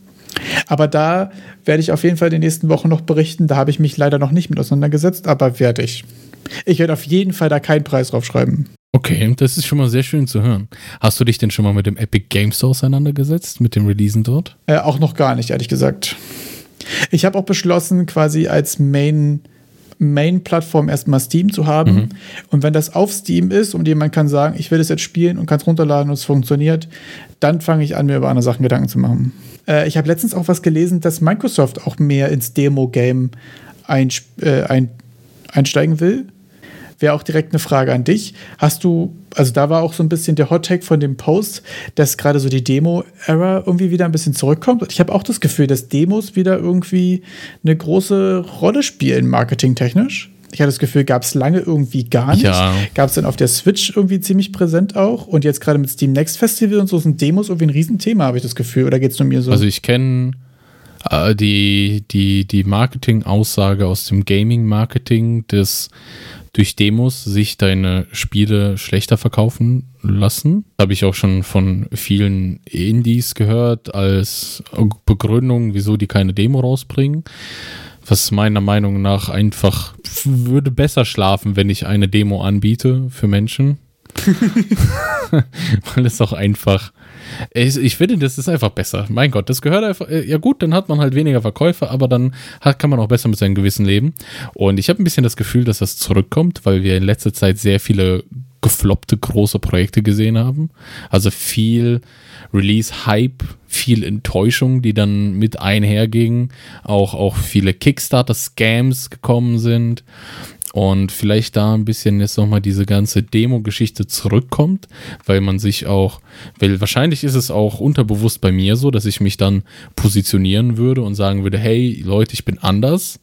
Aber da werde ich auf jeden Fall in den nächsten Wochen noch berichten. Da habe ich mich leider noch nicht mit auseinandergesetzt, aber werde ich. Ich werde auf jeden Fall da keinen Preis drauf schreiben. Okay, das ist schon mal sehr schön zu hören. Hast du dich denn schon mal mit dem Epic Games Store auseinandergesetzt, mit dem Releasen dort? Äh, auch noch gar nicht, ehrlich gesagt. Ich habe auch beschlossen, quasi als Main Main-Plattform erstmal Steam zu haben. Mhm. Und wenn das auf Steam ist und jemand kann sagen, ich will das jetzt spielen und kann es runterladen und es funktioniert, dann fange ich an, mir über andere Sachen Gedanken zu machen. Äh, ich habe letztens auch was gelesen, dass Microsoft auch mehr ins Demo-Game ein, äh, ein, einsteigen will wäre auch direkt eine Frage an dich. Hast du, also da war auch so ein bisschen der Hot Take von dem Post, dass gerade so die Demo-Era irgendwie wieder ein bisschen zurückkommt. Ich habe auch das Gefühl, dass Demos wieder irgendwie eine große Rolle spielen, marketingtechnisch. Ich hatte das Gefühl, gab es lange irgendwie gar nicht. Ja. Gab es dann auf der Switch irgendwie ziemlich präsent auch. Und jetzt gerade mit Steam Next Festival und so sind Demos irgendwie ein Riesenthema, habe ich das Gefühl. Oder geht es nur mir so? Also ich kenne äh, die, die, die Marketing-Aussage aus dem Gaming-Marketing, dass durch Demos sich deine Spiele schlechter verkaufen lassen. Habe ich auch schon von vielen Indies gehört als Begründung, wieso die keine Demo rausbringen. Was meiner Meinung nach einfach würde besser schlafen, wenn ich eine Demo anbiete für Menschen. Weil es auch einfach ich, ich, finde, das ist einfach besser. Mein Gott, das gehört einfach. Äh, ja, gut, dann hat man halt weniger Verkäufe, aber dann hat, kann man auch besser mit seinem Gewissen leben. Und ich habe ein bisschen das Gefühl, dass das zurückkommt, weil wir in letzter Zeit sehr viele gefloppte große Projekte gesehen haben. Also viel Release-Hype, viel Enttäuschung, die dann mit einhergingen. Auch, auch viele Kickstarter-Scams gekommen sind und vielleicht da ein bisschen jetzt nochmal diese ganze Demo-Geschichte zurückkommt, weil man sich auch, weil wahrscheinlich ist es auch unterbewusst bei mir so, dass ich mich dann positionieren würde und sagen würde, hey Leute, ich bin anders.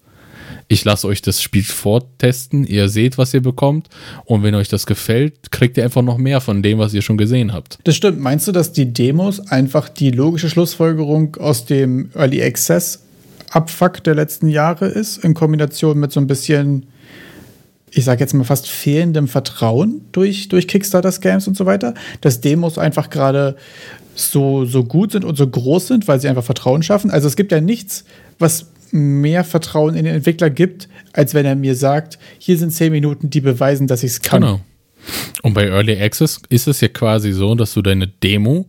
Ich lasse euch das Spiel vortesten, ihr seht, was ihr bekommt und wenn euch das gefällt, kriegt ihr einfach noch mehr von dem, was ihr schon gesehen habt. Das stimmt. Meinst du, dass die Demos einfach die logische Schlussfolgerung aus dem Early Access Abfuck der letzten Jahre ist, in Kombination mit so ein bisschen ich sage jetzt mal fast fehlendem Vertrauen durch, durch Kickstarter-Scams und so weiter, dass Demos einfach gerade so, so gut sind und so groß sind, weil sie einfach Vertrauen schaffen. Also es gibt ja nichts, was mehr Vertrauen in den Entwickler gibt, als wenn er mir sagt, hier sind zehn Minuten, die beweisen, dass ich es kann. Genau. Und bei Early Access ist es ja quasi so, dass du deine Demo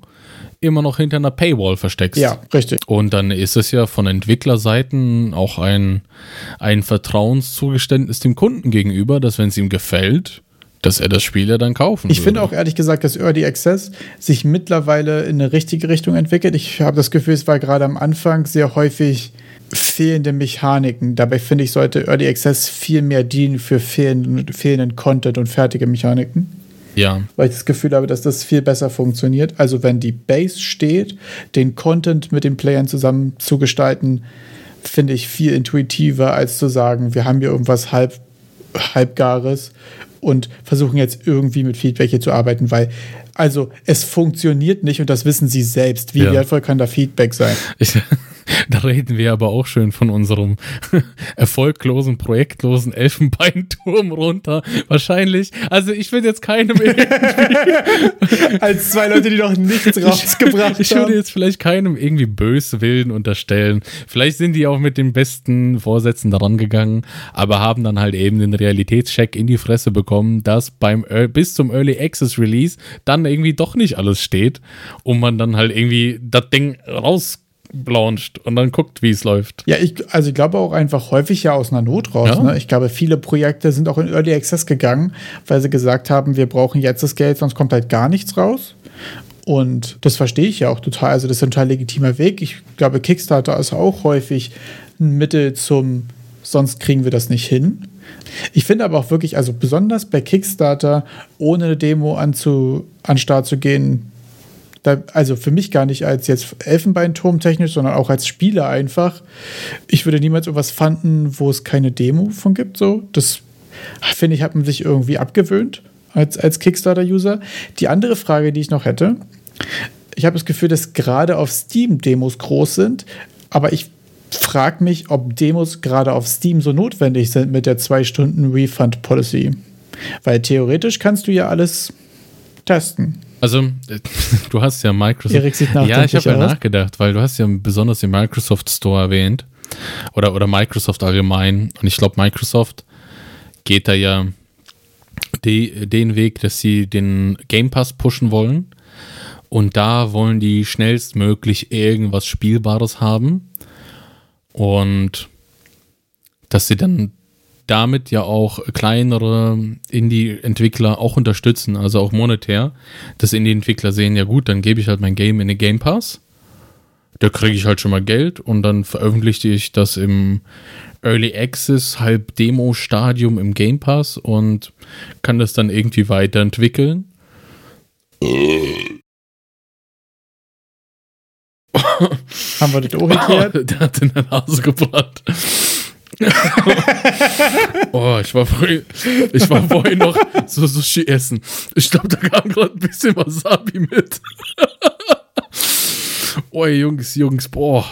immer noch hinter einer Paywall versteckst. Ja, richtig. Und dann ist es ja von Entwicklerseiten auch ein, ein Vertrauenszugeständnis dem Kunden gegenüber, dass wenn es ihm gefällt, dass er das Spiel ja dann kaufen Ich würde. finde auch ehrlich gesagt, dass Early Access sich mittlerweile in eine richtige Richtung entwickelt. Ich habe das Gefühl, es war gerade am Anfang sehr häufig fehlende Mechaniken. Dabei finde ich, sollte Early Access viel mehr dienen für fehlenden, fehlenden Content und fertige Mechaniken. Ja. Weil ich das Gefühl habe, dass das viel besser funktioniert. Also wenn die Base steht, den Content mit den Playern zusammen zu gestalten, finde ich viel intuitiver, als zu sagen, wir haben hier irgendwas halb, halbgares und versuchen jetzt irgendwie mit Feedback hier zu arbeiten, weil also es funktioniert nicht und das wissen sie selbst. Wie ja. wertvoll kann da Feedback sein? Ich, Da reden wir aber auch schön von unserem erfolglosen, projektlosen Elfenbeinturm runter. Wahrscheinlich. Also ich will jetzt keinem irgendwie Als zwei Leute, die noch nichts rausgebracht haben. Ich würde jetzt vielleicht keinem irgendwie böse Willen unterstellen. Vielleicht sind die auch mit den besten Vorsätzen daran gegangen, aber haben dann halt eben den Realitätscheck in die Fresse bekommen, dass beim bis zum Early Access Release dann irgendwie doch nicht alles steht und man dann halt irgendwie das Ding raus launcht und dann guckt, wie es läuft. Ja, ich, also ich glaube auch einfach häufig ja aus einer Not raus. Ja. Ne? Ich glaube, viele Projekte sind auch in Early Access gegangen, weil sie gesagt haben, wir brauchen jetzt das Geld, sonst kommt halt gar nichts raus. Und das verstehe ich ja auch total. Also, das ist ein total legitimer Weg. Ich glaube, Kickstarter ist auch häufig ein Mittel zum, sonst kriegen wir das nicht hin. Ich finde aber auch wirklich, also besonders bei Kickstarter, ohne eine Demo anzu, an Start zu gehen, da, also für mich gar nicht als jetzt Elfenbeinturm technisch, sondern auch als Spieler einfach. Ich würde niemals irgendwas fanden, wo es keine Demo von gibt. So, das finde ich, hat man sich irgendwie abgewöhnt als, als Kickstarter-User. Die andere Frage, die ich noch hätte, ich habe das Gefühl, dass gerade auf Steam Demos groß sind, aber ich frage mich, ob Demos gerade auf Steam so notwendig sind mit der zwei Stunden Refund Policy. Weil theoretisch kannst du ja alles testen. Also, du hast ja Microsoft. Erik sieht ja, ich habe ja nachgedacht, weil du hast ja besonders den Microsoft Store erwähnt. Oder, oder Microsoft allgemein. Und ich glaube, Microsoft geht da ja die, den Weg, dass sie den Game Pass pushen wollen. Und da wollen die schnellstmöglich irgendwas Spielbares haben. Und dass sie dann damit ja auch kleinere Indie-Entwickler auch unterstützen, also auch monetär, dass Indie-Entwickler sehen, ja gut, dann gebe ich halt mein Game in den Game Pass, da kriege ich halt schon mal Geld und dann veröffentliche ich das im Early Access, halb Demo-Stadium im Game Pass und kann das dann irgendwie weiterentwickeln. Haben wir das auch geklärt? Der hat in der Nase gebrannt. oh, ich war vorhin, ich war vorhin noch so Sushi essen. Ich glaube, da kam gerade ein bisschen Wasabi mit. oh, Jungs, Jungs, boah.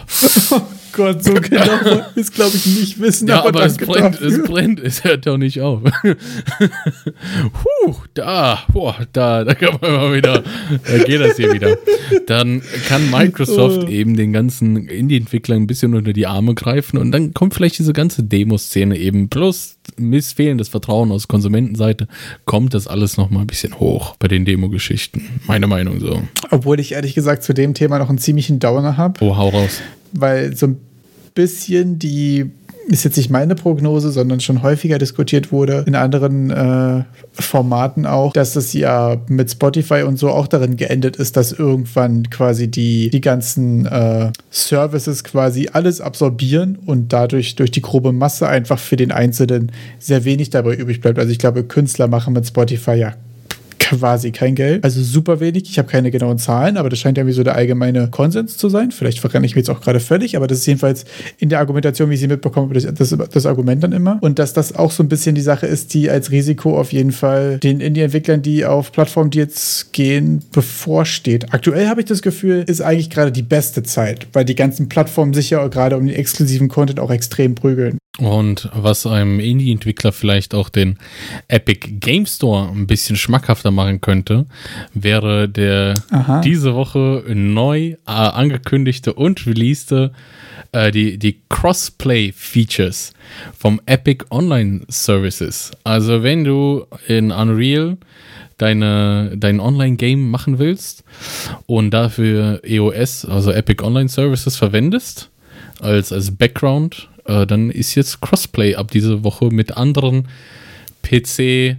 Oh Gott, so genau ist, glaube ich, nicht wissen. Ja, aber, aber es, brennt, es brennt, es hört doch nicht auf. Puh, da, boah, da, da kann man mal wieder, da geht das hier wieder. Dann kann Microsoft oh. eben den ganzen Indie-Entwicklern ein bisschen unter die Arme greifen und dann kommt vielleicht diese ganze Demoszene eben plus missfehlendes Vertrauen aus Konsumentenseite, kommt das alles nochmal ein bisschen hoch bei den Demo-Geschichten. Meine Meinung so. Obwohl ich ehrlich gesagt zu dem Thema noch einen ziemlichen Downer habe. Oh, hau raus weil so ein bisschen die ist jetzt nicht meine Prognose, sondern schon häufiger diskutiert wurde in anderen äh, Formaten auch, dass das ja mit Spotify und so auch darin geendet ist, dass irgendwann quasi die, die ganzen äh, Services quasi alles absorbieren und dadurch durch die grobe Masse einfach für den Einzelnen sehr wenig dabei übrig bleibt. Also ich glaube, Künstler machen mit Spotify ja quasi kein Geld. Also super wenig. Ich habe keine genauen Zahlen, aber das scheint ja irgendwie so der allgemeine Konsens zu sein. Vielleicht verrenne ich mir jetzt auch gerade völlig, aber das ist jedenfalls in der Argumentation, wie ich sie mitbekomme, das, das, das Argument dann immer. Und dass das auch so ein bisschen die Sache ist, die als Risiko auf jeden Fall den Indie-Entwicklern, die auf Plattformen, die jetzt gehen, bevorsteht. Aktuell habe ich das Gefühl, ist eigentlich gerade die beste Zeit, weil die ganzen Plattformen sich ja gerade um den exklusiven Content auch extrem prügeln. Und was einem Indie-Entwickler vielleicht auch den Epic Game Store ein bisschen schmackhafter machen könnte, wäre der Aha. diese Woche neu äh, angekündigte und releaste äh, die, die Crossplay-Features vom Epic Online Services. Also wenn du in Unreal deine, dein Online-Game machen willst und dafür EOS, also Epic Online Services, verwendest, als, als Background äh, dann ist jetzt Crossplay ab diese Woche mit anderen PC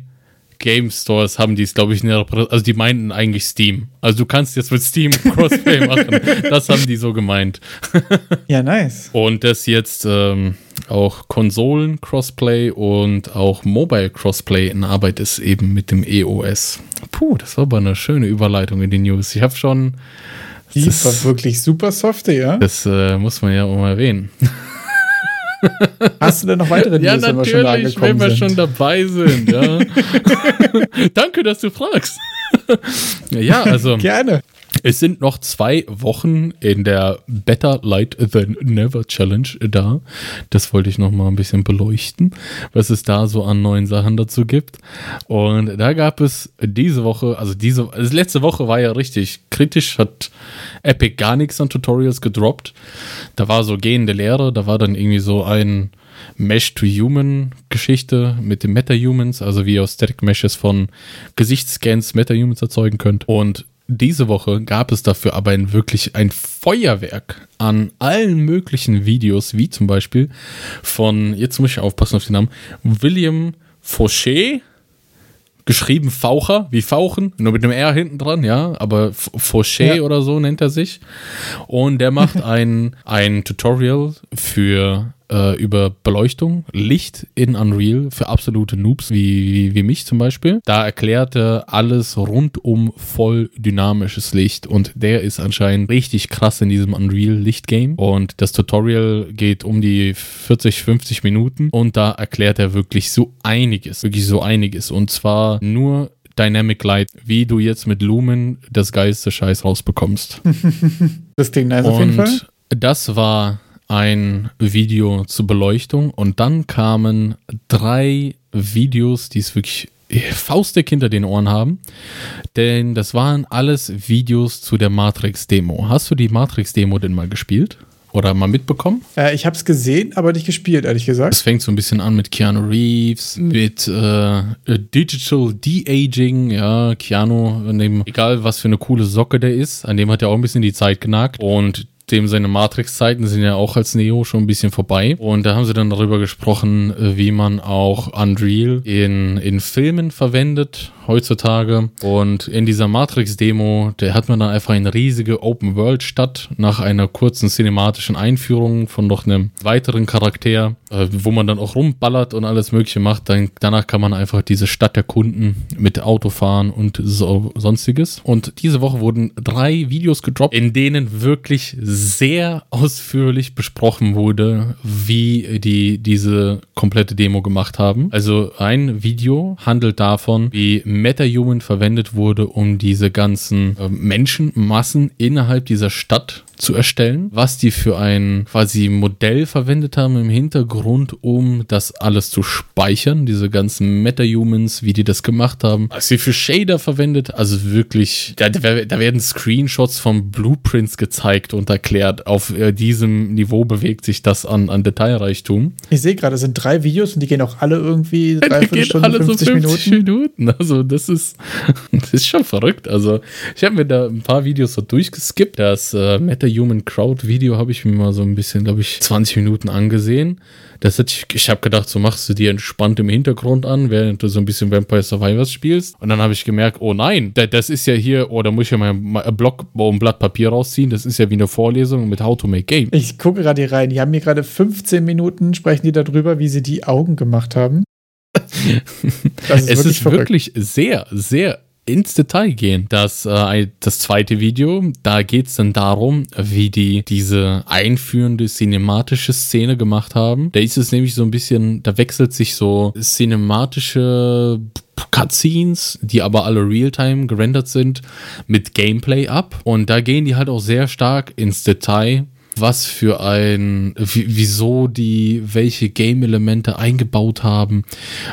Game Stores haben die es, glaube ich, also die meinten eigentlich Steam. Also du kannst jetzt mit Steam Crossplay machen. Das haben die so gemeint. ja, nice. Und dass jetzt ähm, auch Konsolen Crossplay und auch Mobile Crossplay in Arbeit ist eben mit dem EOS. Puh, das war aber eine schöne Überleitung in die News. Ich habe schon. Die war wirklich super softe, ja. Das äh, muss man ja auch mal erwähnen. Hast du denn noch weitere News, ja, wenn wir schon angekommen wenn wir schon dabei sind. Ja. Danke, dass du fragst. ja, also. Gerne. Es sind noch zwei Wochen in der Better Light Than Never Challenge da. Das wollte ich noch mal ein bisschen beleuchten, was es da so an neuen Sachen dazu gibt. Und da gab es diese Woche, also diese, also letzte Woche war ja richtig kritisch, hat Epic gar nichts an Tutorials gedroppt. Da war so gehende Lehre, da war dann irgendwie so ein Mesh-to-Human-Geschichte mit den Meta-Humans, also wie ihr Static Meshes von Gesichtsscans Meta-Humans erzeugen könnt. Und diese Woche gab es dafür aber ein, wirklich ein Feuerwerk an allen möglichen Videos, wie zum Beispiel von, jetzt muss ich aufpassen auf den Namen, William Fauché, geschrieben Faucher, wie Fauchen, nur mit einem R hinten dran, ja, aber Fauché ja. oder so nennt er sich. Und der macht ein, ein Tutorial für äh, über Beleuchtung, Licht in Unreal für absolute Noobs wie, wie, wie mich zum Beispiel. Da erklärt er alles rund um voll dynamisches Licht und der ist anscheinend richtig krass in diesem Unreal Licht Game und das Tutorial geht um die 40, 50 Minuten und da erklärt er wirklich so einiges, wirklich so einiges und zwar nur Dynamic Light, wie du jetzt mit Lumen das geilste Scheiß rausbekommst. das klingt nice auf jeden Fall. Das war ein Video zur Beleuchtung und dann kamen drei Videos, die es wirklich faustdick hinter den Ohren haben, denn das waren alles Videos zu der Matrix-Demo. Hast du die Matrix-Demo denn mal gespielt? Oder mal mitbekommen? Äh, ich habe es gesehen, aber nicht gespielt, ehrlich gesagt. Es fängt so ein bisschen an mit Keanu Reeves, mit äh, Digital De-Aging, ja, Keanu, dem, egal was für eine coole Socke der ist, an dem hat er auch ein bisschen die Zeit genagt. Und dem seine Matrix-Zeiten sind ja auch als Neo schon ein bisschen vorbei. Und da haben sie dann darüber gesprochen, wie man auch Unreal in, in Filmen verwendet heutzutage. Und in dieser Matrix-Demo, der hat man dann einfach eine riesige Open-World-Stadt nach einer kurzen cinematischen Einführung von noch einem weiteren Charakter, äh, wo man dann auch rumballert und alles Mögliche macht. Dann, danach kann man einfach diese Stadt erkunden mit Autofahren und so, sonstiges. Und diese Woche wurden drei Videos gedroppt, in denen wirklich sehr ausführlich besprochen wurde, wie die diese komplette Demo gemacht haben. Also ein Video handelt davon, wie MetaHuman verwendet wurde, um diese ganzen äh, Menschenmassen innerhalb dieser Stadt zu erstellen, was die für ein quasi Modell verwendet haben im Hintergrund, um das alles zu speichern, diese ganzen Meta-Humans, wie die das gemacht haben, was sie für Shader verwendet, also wirklich, da, da werden Screenshots von Blueprints gezeigt und erklärt, auf äh, diesem Niveau bewegt sich das an, an Detailreichtum. Ich sehe gerade, es sind drei Videos und die gehen auch alle irgendwie drei, die Stunden, alle 50, so 50 Minuten. Minuten. Also das ist, das ist schon verrückt. Also ich habe mir da ein paar Videos so durchgeskippt, das äh, Meta Human Crowd Video habe ich mir mal so ein bisschen, glaube ich, 20 Minuten angesehen. Das hat ich, ich habe gedacht, so machst du dir entspannt im Hintergrund an, während du so ein bisschen Vampire Survivors spielst. Und dann habe ich gemerkt, oh nein, das ist ja hier, oh, da muss ich ja mal ein Block, oh, ein Blatt Papier rausziehen. Das ist ja wie eine Vorlesung mit How to Make Game. Ich gucke gerade hier rein. Die haben mir gerade 15 Minuten, sprechen die darüber, wie sie die Augen gemacht haben. es wirklich ist verrückt. wirklich sehr, sehr ins Detail gehen. Das, äh, das zweite Video, da geht es dann darum, wie die diese einführende cinematische Szene gemacht haben. Da ist es nämlich so ein bisschen, da wechselt sich so cinematische Cutscenes, die aber alle Realtime gerendert sind, mit Gameplay ab. Und da gehen die halt auch sehr stark ins Detail was für ein, wieso die welche Game-Elemente eingebaut haben,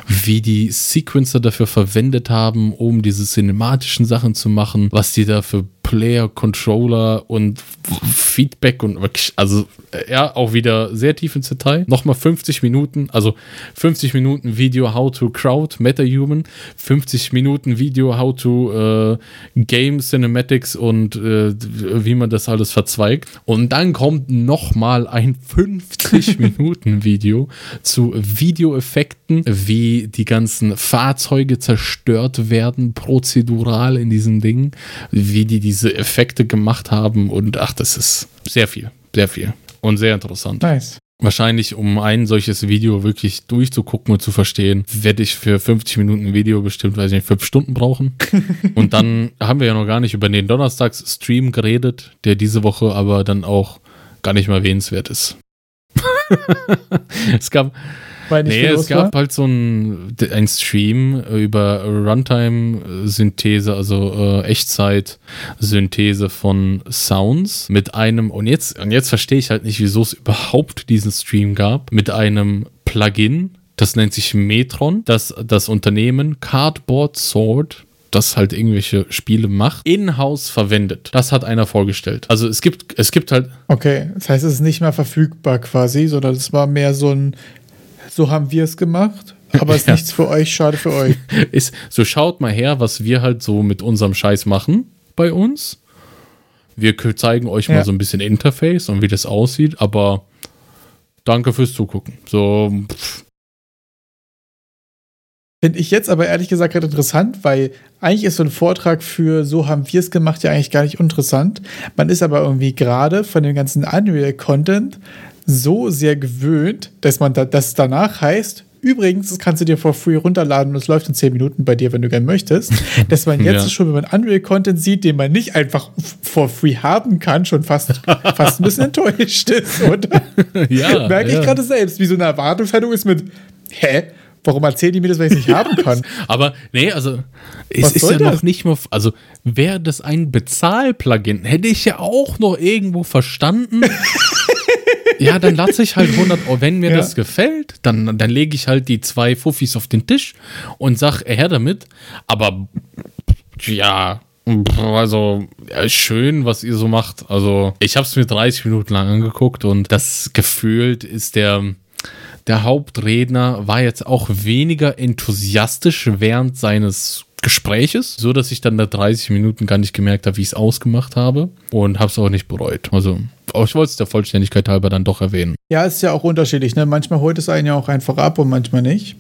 wie die Sequencer dafür verwendet haben, um diese cinematischen Sachen zu machen, was die da für Player, Controller und Feedback und wirklich, also ja, auch wieder sehr tief ins Detail. Nochmal 50 Minuten, also 50 Minuten Video How to Crowd MetaHuman, 50 Minuten Video How to äh, Game Cinematics und äh, wie man das alles verzweigt. Und dann kommt nochmal ein 50 Minuten Video zu Videoeffekten, wie die ganzen Fahrzeuge zerstört werden, prozedural in diesen Dingen, wie die diese diese Effekte gemacht haben und ach, das ist sehr viel, sehr viel und sehr interessant. Nice. Wahrscheinlich, um ein solches Video wirklich durchzugucken und zu verstehen, werde ich für 50 Minuten Video bestimmt, weiß ich nicht, fünf Stunden brauchen. und dann haben wir ja noch gar nicht über den Donnerstags-Stream geredet, der diese Woche aber dann auch gar nicht mal erwähnenswert ist. es gab, nee, es gab war? halt so ein, ein Stream über Runtime-Synthese, also äh, Echtzeit-Synthese von Sounds mit einem, und jetzt, und jetzt verstehe ich halt nicht, wieso es überhaupt diesen Stream gab, mit einem Plugin, das nennt sich Metron, das das Unternehmen Cardboard Sword das halt irgendwelche Spiele macht, in-house verwendet. Das hat einer vorgestellt. Also es gibt, es gibt halt. Okay, das heißt, es ist nicht mehr verfügbar quasi, sondern es war mehr so ein so haben wir es gemacht. Aber es ist ja. nichts für euch, schade für euch. ist, so schaut mal her, was wir halt so mit unserem Scheiß machen bei uns. Wir zeigen euch ja. mal so ein bisschen Interface und wie das aussieht, aber danke fürs Zugucken. So, pff, Finde ich jetzt aber ehrlich gesagt gerade interessant, weil eigentlich ist so ein Vortrag für so haben wir es gemacht ja eigentlich gar nicht interessant. Man ist aber irgendwie gerade von dem ganzen Unreal-Content so sehr gewöhnt, dass man da, das danach heißt, Übrigens, das kannst du dir for free runterladen und es läuft in 10 Minuten bei dir, wenn du gern möchtest. Dass man jetzt ja. schon, wenn man Unreal-Content sieht, den man nicht einfach for free haben kann, schon fast, fast ein bisschen enttäuscht ist, oder? Ja. Merke ich ja. gerade selbst, wie so eine Erwartungshaltung ist mit, hä? Warum erzählen die mir das, wenn ich es nicht haben kann? Aber nee, also es ist ja das? noch nicht mal, also wäre das ein Bezahl-Plugin, hätte ich ja auch noch irgendwo verstanden. Ja, dann lasse ich halt 100 Euro. Wenn mir ja. das gefällt, dann, dann lege ich halt die zwei Fuffis auf den Tisch und sag, her damit. Aber ja, also ja, schön, was ihr so macht. Also ich habe es mir 30 Minuten lang angeguckt und das gefühlt ist der der Hauptredner war jetzt auch weniger enthusiastisch während seines Gespräches, so dass ich dann da 30 Minuten gar nicht gemerkt habe, wie ich es ausgemacht habe und habe es auch nicht bereut. Also ich wollte es der Vollständigkeit halber dann doch erwähnen. Ja, ist ja auch unterschiedlich. Ne? Manchmal holt es einen ja auch einfach ab und manchmal nicht.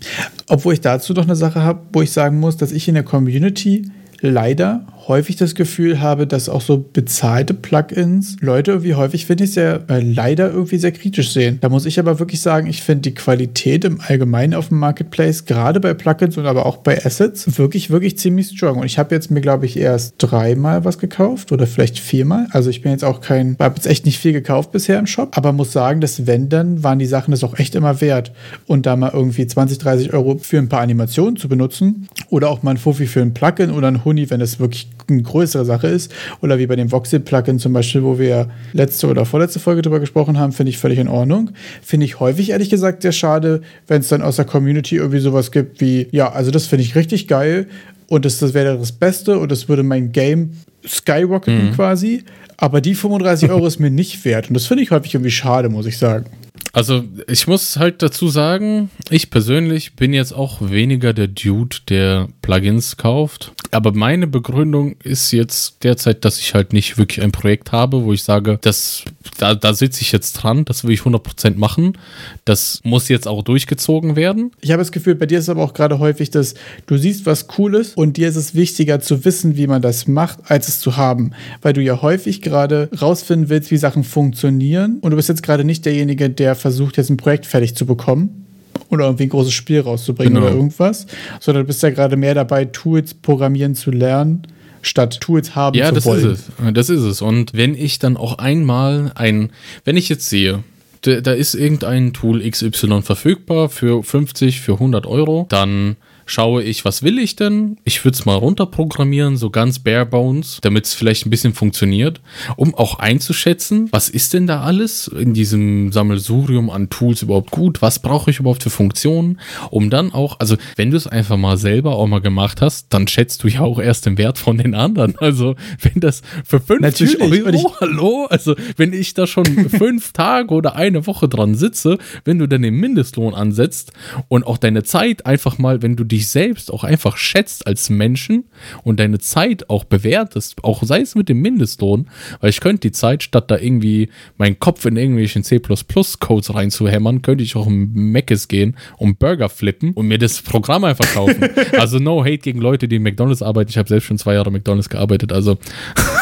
Obwohl ich dazu doch eine Sache habe, wo ich sagen muss, dass ich in der Community leider häufig das Gefühl habe, dass auch so bezahlte Plugins Leute irgendwie häufig, finde ich, sehr, äh, leider irgendwie sehr kritisch sehen. Da muss ich aber wirklich sagen, ich finde die Qualität im Allgemeinen auf dem Marketplace, gerade bei Plugins und aber auch bei Assets, wirklich, wirklich ziemlich strong. Und ich habe jetzt mir, glaube ich, erst dreimal was gekauft oder vielleicht viermal. Also ich bin jetzt auch kein, habe jetzt echt nicht viel gekauft bisher im Shop, aber muss sagen, dass wenn, dann waren die Sachen das auch echt immer wert. Und da mal irgendwie 20, 30 Euro für ein paar Animationen zu benutzen oder auch mal ein Fuffi für ein Plugin oder ein Huni, wenn es wirklich eine größere Sache ist. Oder wie bei dem Voxel-Plugin zum Beispiel, wo wir letzte oder vorletzte Folge drüber gesprochen haben, finde ich völlig in Ordnung. Finde ich häufig, ehrlich gesagt, sehr schade, wenn es dann aus der Community irgendwie sowas gibt wie, ja, also das finde ich richtig geil und das, das wäre das Beste und das würde mein Game skyrocketen mhm. quasi. Aber die 35 Euro ist mir nicht wert. Und das finde ich häufig irgendwie schade, muss ich sagen. Also ich muss halt dazu sagen, ich persönlich bin jetzt auch weniger der Dude, der Plugins kauft. Aber meine Begründung ist jetzt derzeit, dass ich halt nicht wirklich ein Projekt habe, wo ich sage, das, da, da sitze ich jetzt dran, das will ich 100% machen. Das muss jetzt auch durchgezogen werden. Ich habe das Gefühl, bei dir ist aber auch gerade häufig, dass du siehst was Cooles und dir ist es wichtiger zu wissen, wie man das macht, als es zu haben. Weil du ja häufig gerade rausfinden willst, wie Sachen funktionieren. Und du bist jetzt gerade nicht derjenige, der versucht, jetzt ein Projekt fertig zu bekommen oder irgendwie ein großes Spiel rauszubringen genau. oder irgendwas, sondern du bist ja gerade mehr dabei, Tools programmieren zu lernen statt Tools haben ja, zu wollen. Ja, das ist es. Das ist es. Und wenn ich dann auch einmal ein, wenn ich jetzt sehe, da ist irgendein Tool XY verfügbar für 50, für 100 Euro, dann schaue ich, was will ich denn? Ich würde es mal runterprogrammieren, so ganz bare bones, damit es vielleicht ein bisschen funktioniert, um auch einzuschätzen, was ist denn da alles in diesem Sammelsurium an Tools überhaupt gut? Was brauche ich überhaupt für Funktionen? Um dann auch, also wenn du es einfach mal selber auch mal gemacht hast, dann schätzt du ja auch erst den Wert von den anderen. Also wenn das für 50 Natürlich, Euro, hallo, also wenn ich da schon fünf Tage oder eine Woche dran sitze, wenn du dann den Mindestlohn ansetzt und auch deine Zeit einfach mal, wenn du dich selbst auch einfach schätzt als Menschen und deine Zeit auch bewertest, auch sei es mit dem Mindestlohn, weil ich könnte die Zeit, statt da irgendwie meinen Kopf in irgendwelchen C++-Codes reinzuhämmern, könnte ich auch im Meckes gehen und Burger flippen und mir das Programm einfach kaufen. also no hate gegen Leute, die in McDonalds arbeiten. Ich habe selbst schon zwei Jahre McDonalds gearbeitet, also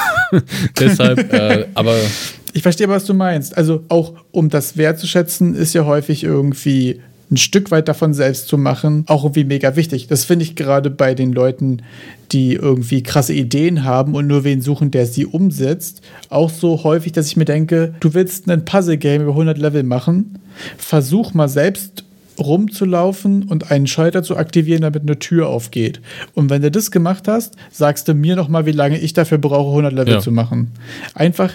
deshalb, äh, aber ich verstehe, was du meinst. Also auch um das wertzuschätzen, ist ja häufig irgendwie ein Stück weit davon selbst zu machen, auch irgendwie mega wichtig. Das finde ich gerade bei den Leuten, die irgendwie krasse Ideen haben und nur wen suchen, der sie umsetzt, auch so häufig, dass ich mir denke, du willst ein Puzzle-Game über 100 Level machen, versuch mal selbst rumzulaufen und einen Schalter zu aktivieren, damit eine Tür aufgeht. Und wenn du das gemacht hast, sagst du mir noch mal, wie lange ich dafür brauche, 100 Level ja. zu machen. Einfach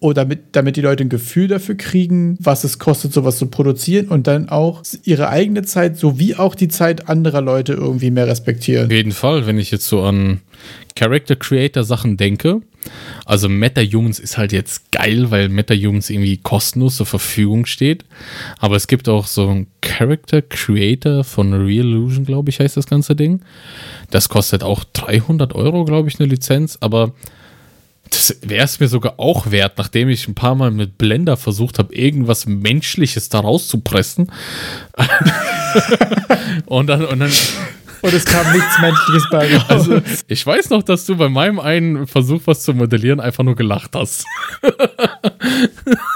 oder damit, damit die Leute ein Gefühl dafür kriegen, was es kostet, sowas zu produzieren und dann auch ihre eigene Zeit sowie auch die Zeit anderer Leute irgendwie mehr respektieren. Auf jeden Fall, wenn ich jetzt so an Character Creator Sachen denke. Also MetaHumans ist halt jetzt geil, weil MetaHumans irgendwie kostenlos zur Verfügung steht. Aber es gibt auch so einen Character Creator von Real Illusion, glaube ich, heißt das ganze Ding. Das kostet auch 300 Euro, glaube ich, eine Lizenz. Aber Das wäre es mir sogar auch wert, nachdem ich ein paar Mal mit Blender versucht habe, irgendwas Menschliches da rauszupressen. und dann, und dann und es kam nichts Menschliches bei raus. Also, ich weiß noch, dass du bei meinem einen Versuch, was zu modellieren, einfach nur gelacht hast.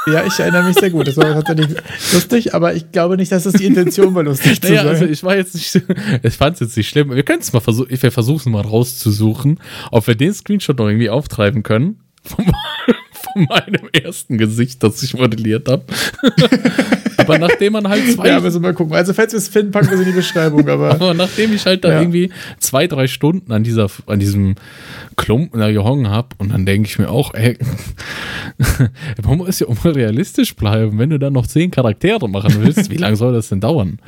ja, ich erinnere mich sehr gut. Das war tatsächlich lustig, aber ich glaube nicht, dass das die Intention war, lustig naja, zu sein. Also ich war jetzt nicht, ich fand es jetzt nicht schlimm. Wir können es mal versuchen, wir versuchen es mal rauszusuchen, ob wir den Screenshot noch irgendwie auftreiben können. Von meinem ersten Gesicht, das ich modelliert habe. aber nachdem man halt zwei. Ja, müssen wir mal gucken. Also, falls wir es finden, packen wir es in die Beschreibung. Aber, aber nachdem ich halt da ja. irgendwie zwei, drei Stunden an, dieser, an diesem Klumpen da gehongen habe und dann denke ich mir auch, ey, man muss ja auch mal realistisch bleiben. Wenn du dann noch zehn Charaktere machen willst, wie lange soll das denn dauern?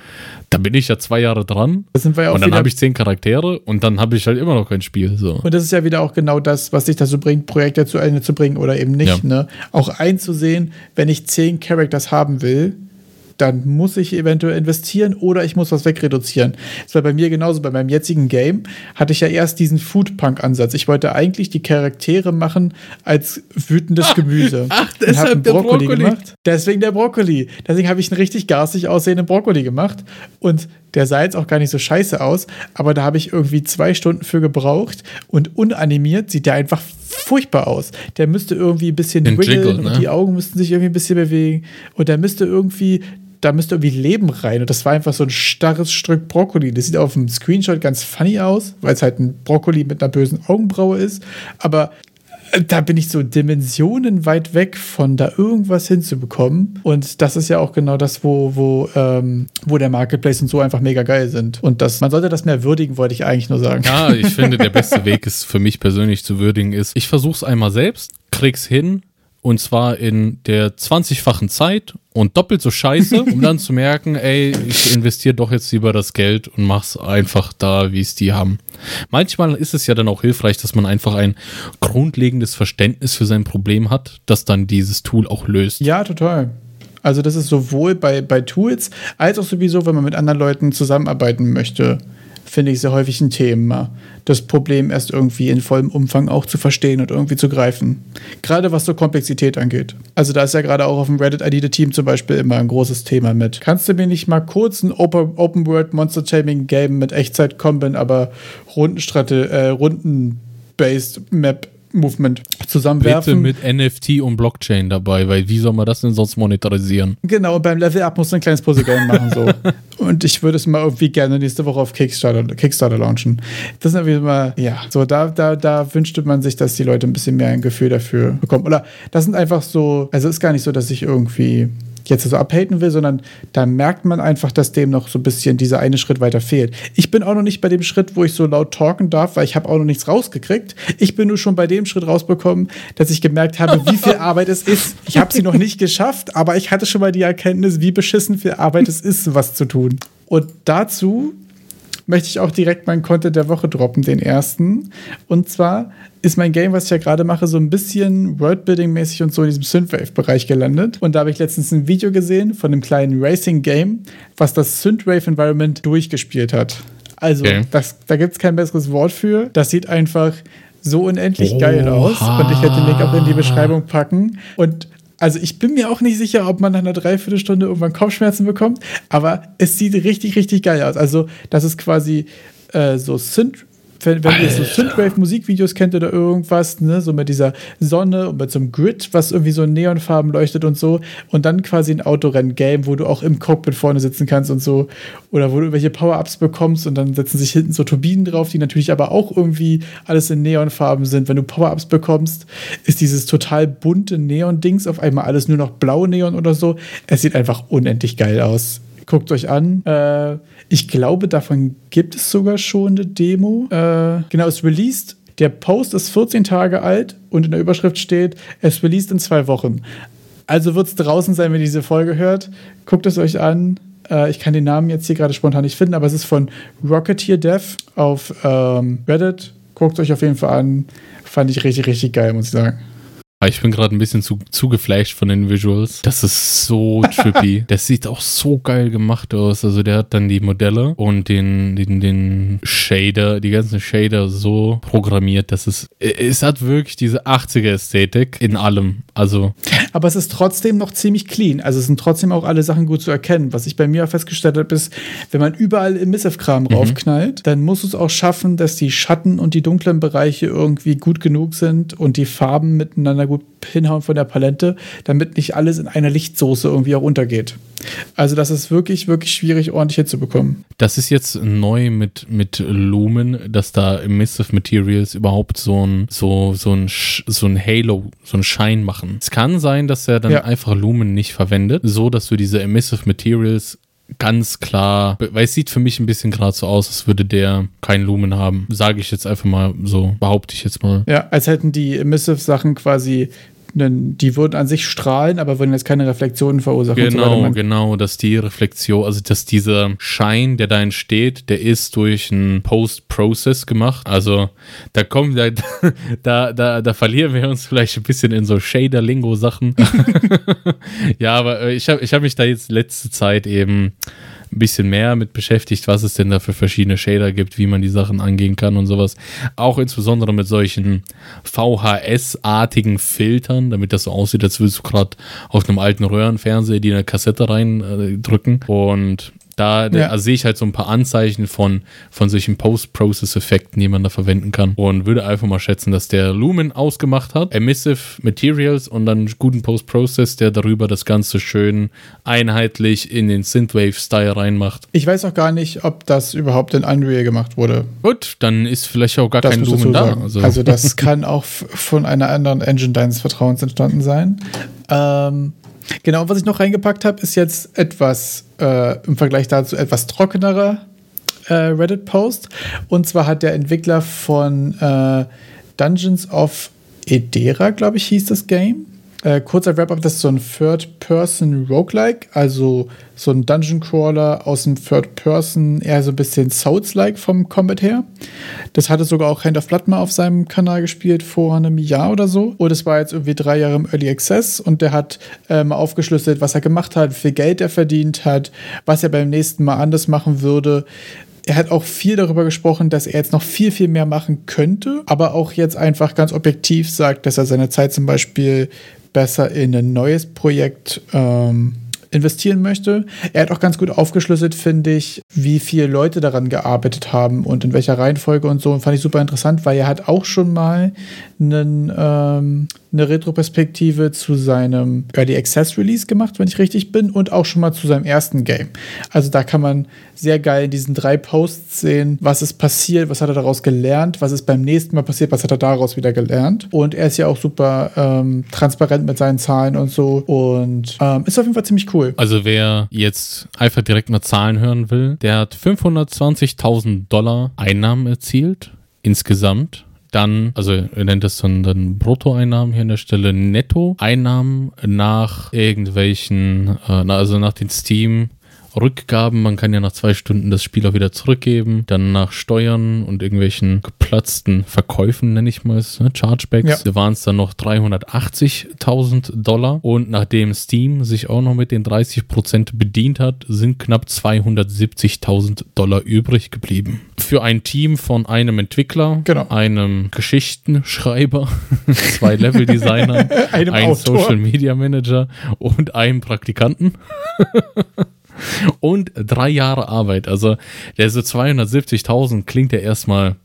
Da bin ich ja zwei Jahre dran. Das sind wir ja und dann habe ich zehn Charaktere und dann habe ich halt immer noch kein Spiel. So. Und das ist ja wieder auch genau das, was dich dazu bringt, Projekte zu Ende zu bringen oder eben nicht. Ja. Ne? Auch einzusehen, wenn ich zehn Characters haben will, dann muss ich eventuell investieren oder ich muss was wegreduzieren. Das war bei mir genauso. Bei meinem jetzigen Game hatte ich ja erst diesen Foodpunk-Ansatz. Ich wollte eigentlich die Charaktere machen als wütendes ach, Gemüse. Ach, deshalb der Brokkoli, Brokkoli gemacht. Deswegen der Brokkoli. Deswegen habe ich einen richtig garstig aussehenden Brokkoli gemacht. Und der sah jetzt auch gar nicht so scheiße aus, aber da habe ich irgendwie zwei Stunden für gebraucht und unanimiert sieht der einfach furchtbar aus. Der müsste irgendwie ein bisschen wiggeln ne? und die Augen müssten sich irgendwie ein bisschen bewegen und der müsste irgendwie da müsste irgendwie Leben rein. Und das war einfach so ein starres Stück Brokkoli. Das sieht auf dem Screenshot ganz funny aus, weil es halt ein Brokkoli mit einer bösen Augenbraue ist. Aber da bin ich so Dimensionen weit weg von da irgendwas hinzubekommen. Und das ist ja auch genau das, wo, wo, ähm, wo der Marketplace und so einfach mega geil sind. Und das, man sollte das mehr würdigen, wollte ich eigentlich nur sagen. Ja, ich finde, der beste Weg ist für mich persönlich zu würdigen ist, ich versuche es einmal selbst, krieg's hin, und zwar in der 20-fachen Zeit und doppelt so scheiße, um dann zu merken, ey, ich investiere doch jetzt lieber das Geld und mach's einfach da, wie es die haben. Manchmal ist es ja dann auch hilfreich, dass man einfach ein grundlegendes Verständnis für sein Problem hat, das dann dieses Tool auch löst. Ja, total. Also das ist sowohl bei, bei Tools als auch sowieso, wenn man mit anderen Leuten zusammenarbeiten möchte finde ich sehr häufig ein Thema, das Problem erst irgendwie in vollem Umfang auch zu verstehen und irgendwie zu greifen. Gerade was so Komplexität angeht. Also da ist ja gerade auch auf dem Reddit ID Team zum Beispiel immer ein großes Thema mit. Kannst du mir nicht mal kurz ein Open, World Monster Taming Game mit Echtzeit Combat, aber Rundenstrate, äh, Runden-based Map Movement zusammenwerfen. Bitte mit NFT und Blockchain dabei, weil wie soll man das denn sonst monetarisieren? Genau, beim Level Up muss ein kleines Puzzle-Game machen. So. und ich würde es mal irgendwie gerne nächste Woche auf Kickstarter, Kickstarter launchen. Das ist irgendwie mal, ja, so da, da, da wünschte man sich, dass die Leute ein bisschen mehr ein Gefühl dafür bekommen. Oder das sind einfach so, also ist gar nicht so, dass ich irgendwie jetzt so abhaten will, sondern da merkt man einfach, dass dem noch so ein bisschen dieser eine Schritt weiter fehlt. Ich bin auch noch nicht bei dem Schritt, wo ich so laut talken darf, weil ich habe auch noch nichts rausgekriegt. Ich bin nur schon bei dem Schritt rausbekommen, dass ich gemerkt habe, wie viel Arbeit es ist. Ich habe sie noch nicht geschafft, aber ich hatte schon mal die Erkenntnis, wie beschissen viel Arbeit es ist, was zu tun. Und dazu möchte ich auch direkt meinen Content der Woche droppen, den ersten. Und zwar ist mein Game, was ich ja gerade mache, so ein bisschen Worldbuilding-mäßig und so in diesem Synthwave-Bereich gelandet. Und da habe ich letztens ein Video gesehen von einem kleinen Racing-Game, was das Synthwave-Environment durchgespielt hat. Also, okay. das, da gibt es kein besseres Wort für. Das sieht einfach so unendlich Oha. geil aus. Und ich werde den Link auch in die Beschreibung packen. Und also ich bin mir auch nicht sicher, ob man nach einer Dreiviertelstunde irgendwann Kopfschmerzen bekommt, aber es sieht richtig, richtig geil aus. Also das ist quasi äh, so Synth wenn, wenn ihr so Synthwave-Musikvideos kennt oder irgendwas, ne, so mit dieser Sonne und mit so einem Grid, was irgendwie so in Neonfarben leuchtet und so, und dann quasi ein Autorennen-Game, wo du auch im Cockpit vorne sitzen kannst und so, oder wo du irgendwelche Power-Ups bekommst und dann setzen sich hinten so Turbinen drauf, die natürlich aber auch irgendwie alles in Neonfarben sind. Wenn du Power-Ups bekommst, ist dieses total bunte Neon-Dings auf einmal alles nur noch blau Neon oder so. Es sieht einfach unendlich geil aus. Guckt euch an. Äh, ich glaube, davon gibt es sogar schon eine Demo. Äh, genau, es released. Der Post ist 14 Tage alt und in der Überschrift steht, es released in zwei Wochen. Also wird es draußen sein, wenn ihr diese Folge hört. Guckt es euch an. Äh, ich kann den Namen jetzt hier gerade spontan nicht finden, aber es ist von Rocketeer Dev auf ähm, Reddit. Guckt es euch auf jeden Fall an. Fand ich richtig, richtig geil, muss ich sagen. Ich bin gerade ein bisschen zu, zu geflasht von den Visuals. Das ist so trippy. das sieht auch so geil gemacht aus. Also der hat dann die Modelle und den, den, den Shader, die ganzen Shader so programmiert, dass es, es hat wirklich diese 80er-Ästhetik in allem. Also. Aber es ist trotzdem noch ziemlich clean. Also es sind trotzdem auch alle Sachen gut zu erkennen. Was ich bei mir festgestellt habe, ist, wenn man überall im Missive-Kram mhm. raufknallt, dann muss es auch schaffen, dass die Schatten und die dunklen Bereiche irgendwie gut genug sind und die Farben miteinander gut hinhauen von der Palette, damit nicht alles in einer Lichtsoße irgendwie auch untergeht. Also das ist wirklich, wirklich schwierig, ordentlich hinzubekommen. Das ist jetzt neu mit, mit Lumen, dass da im Missive Materials überhaupt so ein, so, so ein, so ein Halo, so ein Schein machen. Es kann sein, dass er dann ja. einfach Lumen nicht verwendet, so dass du diese Emissive Materials ganz klar, weil es sieht für mich ein bisschen gerade so aus, als würde der keinen Lumen haben. Sage ich jetzt einfach mal so, behaupte ich jetzt mal. Ja, als hätten die Emissive-Sachen quasi die würden an sich strahlen, aber würden jetzt keine Reflexionen verursachen. Genau, so genau, dass die Reflexion, also dass dieser Schein, der da entsteht, der ist durch einen Post-Process gemacht. Also da kommen, da, da, da, da verlieren wir uns vielleicht ein bisschen in so Shader-Lingo-Sachen. ja, aber ich habe ich hab mich da jetzt letzte Zeit eben ein bisschen mehr mit beschäftigt, was es denn da für verschiedene Shader gibt, wie man die Sachen angehen kann und sowas. Auch insbesondere mit solchen VHS-artigen Filtern, damit das so aussieht, als würdest du gerade auf einem alten Röhrenfernseher die eine Kassette reindrücken. Äh, und da ja. also sehe ich halt so ein paar Anzeichen von, von solchen Post-Process-Effekten, die man da verwenden kann. Und würde einfach mal schätzen, dass der Lumen ausgemacht hat, Emissive Materials und dann guten Post-Process, der darüber das Ganze schön einheitlich in den Synthwave-Style reinmacht. Ich weiß auch gar nicht, ob das überhaupt in Unreal gemacht wurde. Gut, dann ist vielleicht auch gar das kein Lumen da. Also. also das kann auch von einer anderen Engine deines Vertrauens entstanden sein. Ähm, Genau, was ich noch reingepackt habe, ist jetzt etwas äh, im Vergleich dazu etwas trockenerer äh, Reddit-Post. Und zwar hat der Entwickler von äh, Dungeons of Edera, glaube ich, hieß das Game, äh, kurzer Wrap-up, das ist so ein Third-Person-Roguelike, also so ein Dungeon-Crawler aus dem Third-Person, eher so ein bisschen Souls-like vom Combat her. Das hatte sogar auch Hand of Blood mal auf seinem Kanal gespielt vor einem Jahr oder so. Und es war jetzt irgendwie drei Jahre im Early Access und der hat äh, mal aufgeschlüsselt, was er gemacht hat, wie viel Geld er verdient hat, was er beim nächsten Mal anders machen würde er hat auch viel darüber gesprochen, dass er jetzt noch viel, viel mehr machen könnte, aber auch jetzt einfach ganz objektiv sagt, dass er seine Zeit zum Beispiel besser in ein neues Projekt ähm, investieren möchte. Er hat auch ganz gut aufgeschlüsselt, finde ich, wie viele Leute daran gearbeitet haben und in welcher Reihenfolge und so. Und fand ich super interessant, weil er hat auch schon mal einen, ähm, eine Retroperspektive zu seinem Early Access Release gemacht, wenn ich richtig bin, und auch schon mal zu seinem ersten Game. Also da kann man sehr geil in diesen drei Posts sehen, was ist passiert, was hat er daraus gelernt, was ist beim nächsten Mal passiert, was hat er daraus wieder gelernt. Und er ist ja auch super ähm, transparent mit seinen Zahlen und so und ähm, ist auf jeden Fall ziemlich cool. Also wer jetzt einfach direkt mal Zahlen hören will, der hat 520.000 Dollar Einnahmen erzielt insgesamt. Dann, also er nennt das dann, dann Bruttoeinnahmen hier an der Stelle, Nettoeinnahmen nach irgendwelchen, äh, also nach den Steam Rückgaben. Man kann ja nach zwei Stunden das Spiel auch wieder zurückgeben. Dann nach Steuern und irgendwelchen geplatzten Verkäufen, nenne ich mal es, ne? Chargebacks, ja. waren es dann noch 380.000 Dollar. Und nachdem Steam sich auch noch mit den 30% bedient hat, sind knapp 270.000 Dollar übrig geblieben. Für ein Team von einem Entwickler, genau. einem Geschichtenschreiber, zwei Level-Designern, einem Social Media Manager und einem Praktikanten. und drei Jahre Arbeit. Also der so 270.000 klingt ja erstmal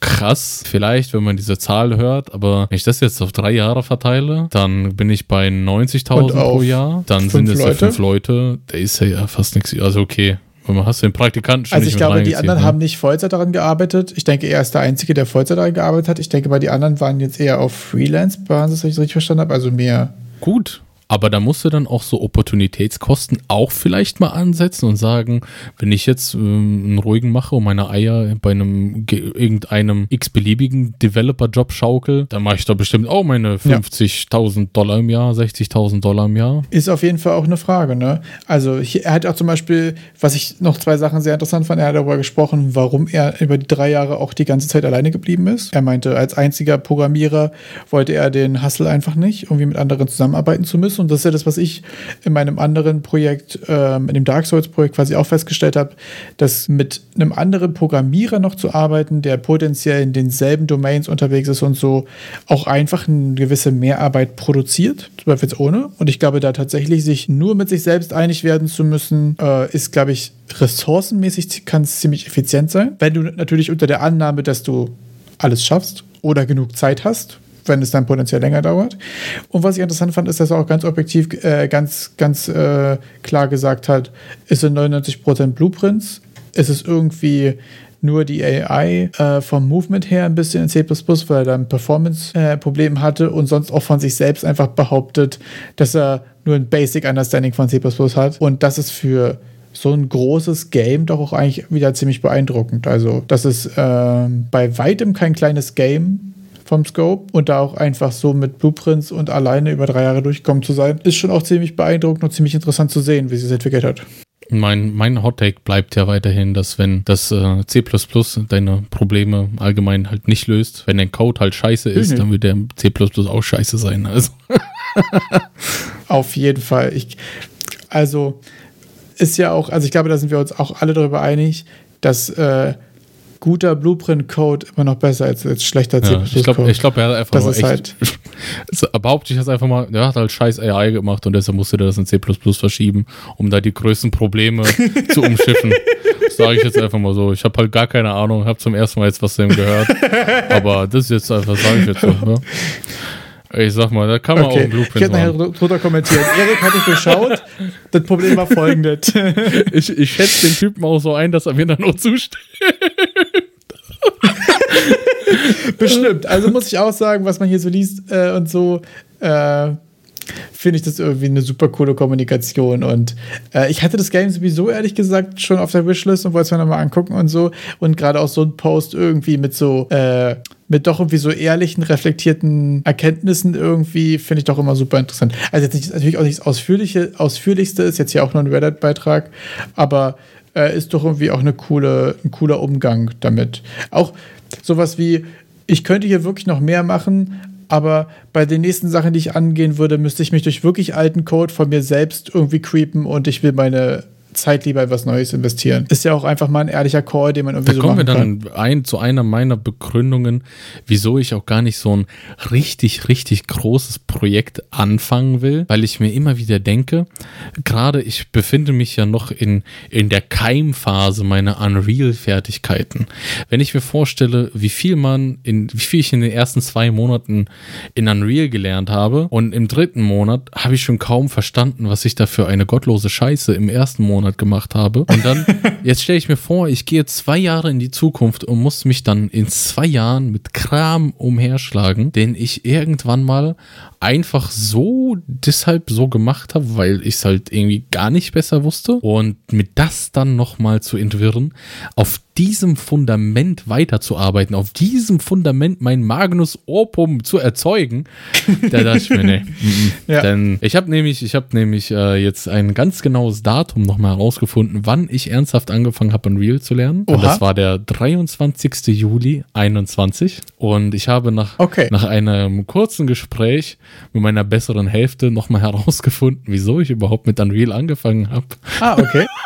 krass, vielleicht, wenn man diese Zahl hört, aber wenn ich das jetzt auf drei Jahre verteile, dann bin ich bei 90.000 pro Jahr. Dann sind es ja fünf Leute. Der ist ja fast nichts. Also okay, man hast du den Praktikanten schon Also ich glaube, die anderen ne? haben nicht Vollzeit daran gearbeitet. Ich denke, er ist der Einzige, der Vollzeit daran gearbeitet hat. Ich denke, bei die anderen waren jetzt eher auf Freelance-Basis, wenn ich es richtig verstanden habe. Also mehr Gut, Aber da musst du dann auch so Opportunitätskosten auch vielleicht mal ansetzen und sagen, wenn ich jetzt ähm, einen ruhigen mache und meine Eier bei einem irgendeinem x-beliebigen Developer-Job schaukel, dann mache ich da bestimmt auch meine 50.000 Dollar im Jahr, 60.000 Dollar im Jahr. Ist auf jeden Fall auch eine Frage, ne? Also er hat auch zum Beispiel, was ich noch zwei Sachen sehr interessant fand, er hat darüber gesprochen, warum er über die drei Jahre auch die ganze Zeit alleine geblieben ist. Er meinte, als einziger Programmierer wollte er den Hustle einfach nicht, irgendwie mit anderen zusammenarbeiten zu müssen. Und das ist ja das, was ich in meinem anderen Projekt, ähm, in dem Dark Souls-Projekt quasi auch festgestellt habe, dass mit einem anderen Programmierer noch zu arbeiten, der potenziell in denselben Domains unterwegs ist und so, auch einfach eine gewisse Mehrarbeit produziert, zweifelsohne. Und ich glaube, da tatsächlich sich nur mit sich selbst einig werden zu müssen, äh, ist, glaube ich, ressourcenmäßig kann es ziemlich effizient sein. Wenn du natürlich unter der Annahme, dass du alles schaffst oder genug Zeit hast, wenn es dann potenziell länger dauert. Und was ich interessant fand, ist, dass er auch ganz objektiv, äh, ganz, ganz äh, klar gesagt hat, es sind 99% Blueprints, es ist irgendwie nur die AI äh, vom Movement her ein bisschen in C++, weil er da ein Performance-Problem äh, hatte und sonst auch von sich selbst einfach behauptet, dass er nur ein Basic Understanding von C++ hat. Und das ist für so ein großes Game doch auch eigentlich wieder ziemlich beeindruckend. Also, das ist äh, bei weitem kein kleines Game vom Scope und da auch einfach so mit Blueprints und alleine über drei Jahre durchgekommen zu sein, ist schon auch ziemlich beeindruckend und ziemlich interessant zu sehen, wie sie es entwickelt hat. Mein, mein Hot Take bleibt ja weiterhin, dass wenn das äh, C deine Probleme allgemein halt nicht löst, wenn dein Code halt scheiße ist, mhm. dann wird der C auch scheiße sein. Also. Auf jeden Fall. Ich, also ist ja auch, also ich glaube, da sind wir uns auch alle darüber einig, dass äh, guter Blueprint-Code immer noch besser als, als schlechter ja, C++-Code. Ich glaube, glaub, er hat einfach das nur echt, halt behaupte ich jetzt einfach mal, er hat halt scheiß AI gemacht und deshalb musste er das in C++ verschieben, um da die größten Probleme zu umschiffen. Sage ich jetzt einfach mal so. Ich habe halt gar keine Ahnung, habe zum ersten Mal jetzt was von ihm gehört. Aber das ist jetzt einfach, sage ich jetzt so. Ne? Ich sag mal, da kann man okay. auch einen Blueprint Ich hätte nachher drunter kommentiert. Erik hat dich geschaut. das Problem war folgendes. ich, ich schätze den Typen auch so ein, dass er mir dann noch zustimmt. Bestimmt. Also muss ich auch sagen, was man hier so liest äh, und so, äh, finde ich das irgendwie eine super coole Kommunikation. Und äh, ich hatte das Game sowieso ehrlich gesagt schon auf der Wishlist und wollte es mir nochmal angucken und so. Und gerade auch so ein Post irgendwie mit so, äh, mit doch irgendwie so ehrlichen, reflektierten Erkenntnissen irgendwie, finde ich doch immer super interessant. Also jetzt nicht, natürlich auch nicht das Ausführliche, Ausführlichste, ist jetzt hier auch nur ein Reddit-Beitrag, aber äh, ist doch irgendwie auch eine coole, ein cooler Umgang damit. Auch sowas wie, ich könnte hier wirklich noch mehr machen, aber bei den nächsten Sachen, die ich angehen würde, müsste ich mich durch wirklich alten Code von mir selbst irgendwie creepen und ich will meine Zeit lieber in was Neues investieren. Ist ja auch einfach mal ein ehrlicher Call, den man irgendwie da so kommen wir dann ein, zu einer meiner Begründungen, wieso ich auch gar nicht so ein richtig, richtig großes Projekt anfangen will, weil ich mir immer wieder denke, gerade ich befinde mich ja noch in, in der Keimphase meiner Unreal-Fertigkeiten. Wenn ich mir vorstelle, wie viel man in, wie viel ich in den ersten zwei Monaten in Unreal gelernt habe und im dritten Monat habe ich schon kaum verstanden, was ich da für eine gottlose Scheiße im ersten Monat Monat gemacht habe. Und dann, jetzt stelle ich mir vor, ich gehe zwei Jahre in die Zukunft und muss mich dann in zwei Jahren mit Kram umherschlagen, den ich irgendwann mal einfach so deshalb so gemacht habe, weil ich es halt irgendwie gar nicht besser wusste. Und mit das dann nochmal zu entwirren, auf diesem Fundament weiterzuarbeiten, auf diesem Fundament mein Magnus Opum zu erzeugen, da dachte ich mir, nee. ja. Denn ich habe nämlich, ich habe nämlich äh, jetzt ein ganz genaues Datum nochmal herausgefunden, wann ich ernsthaft angefangen habe, Unreal zu lernen. Oha. Und das war der 23. Juli 21. Und ich habe nach, okay. nach einem kurzen Gespräch mit meiner besseren Hälfte nochmal herausgefunden, wieso ich überhaupt mit Unreal angefangen habe. Ah, okay.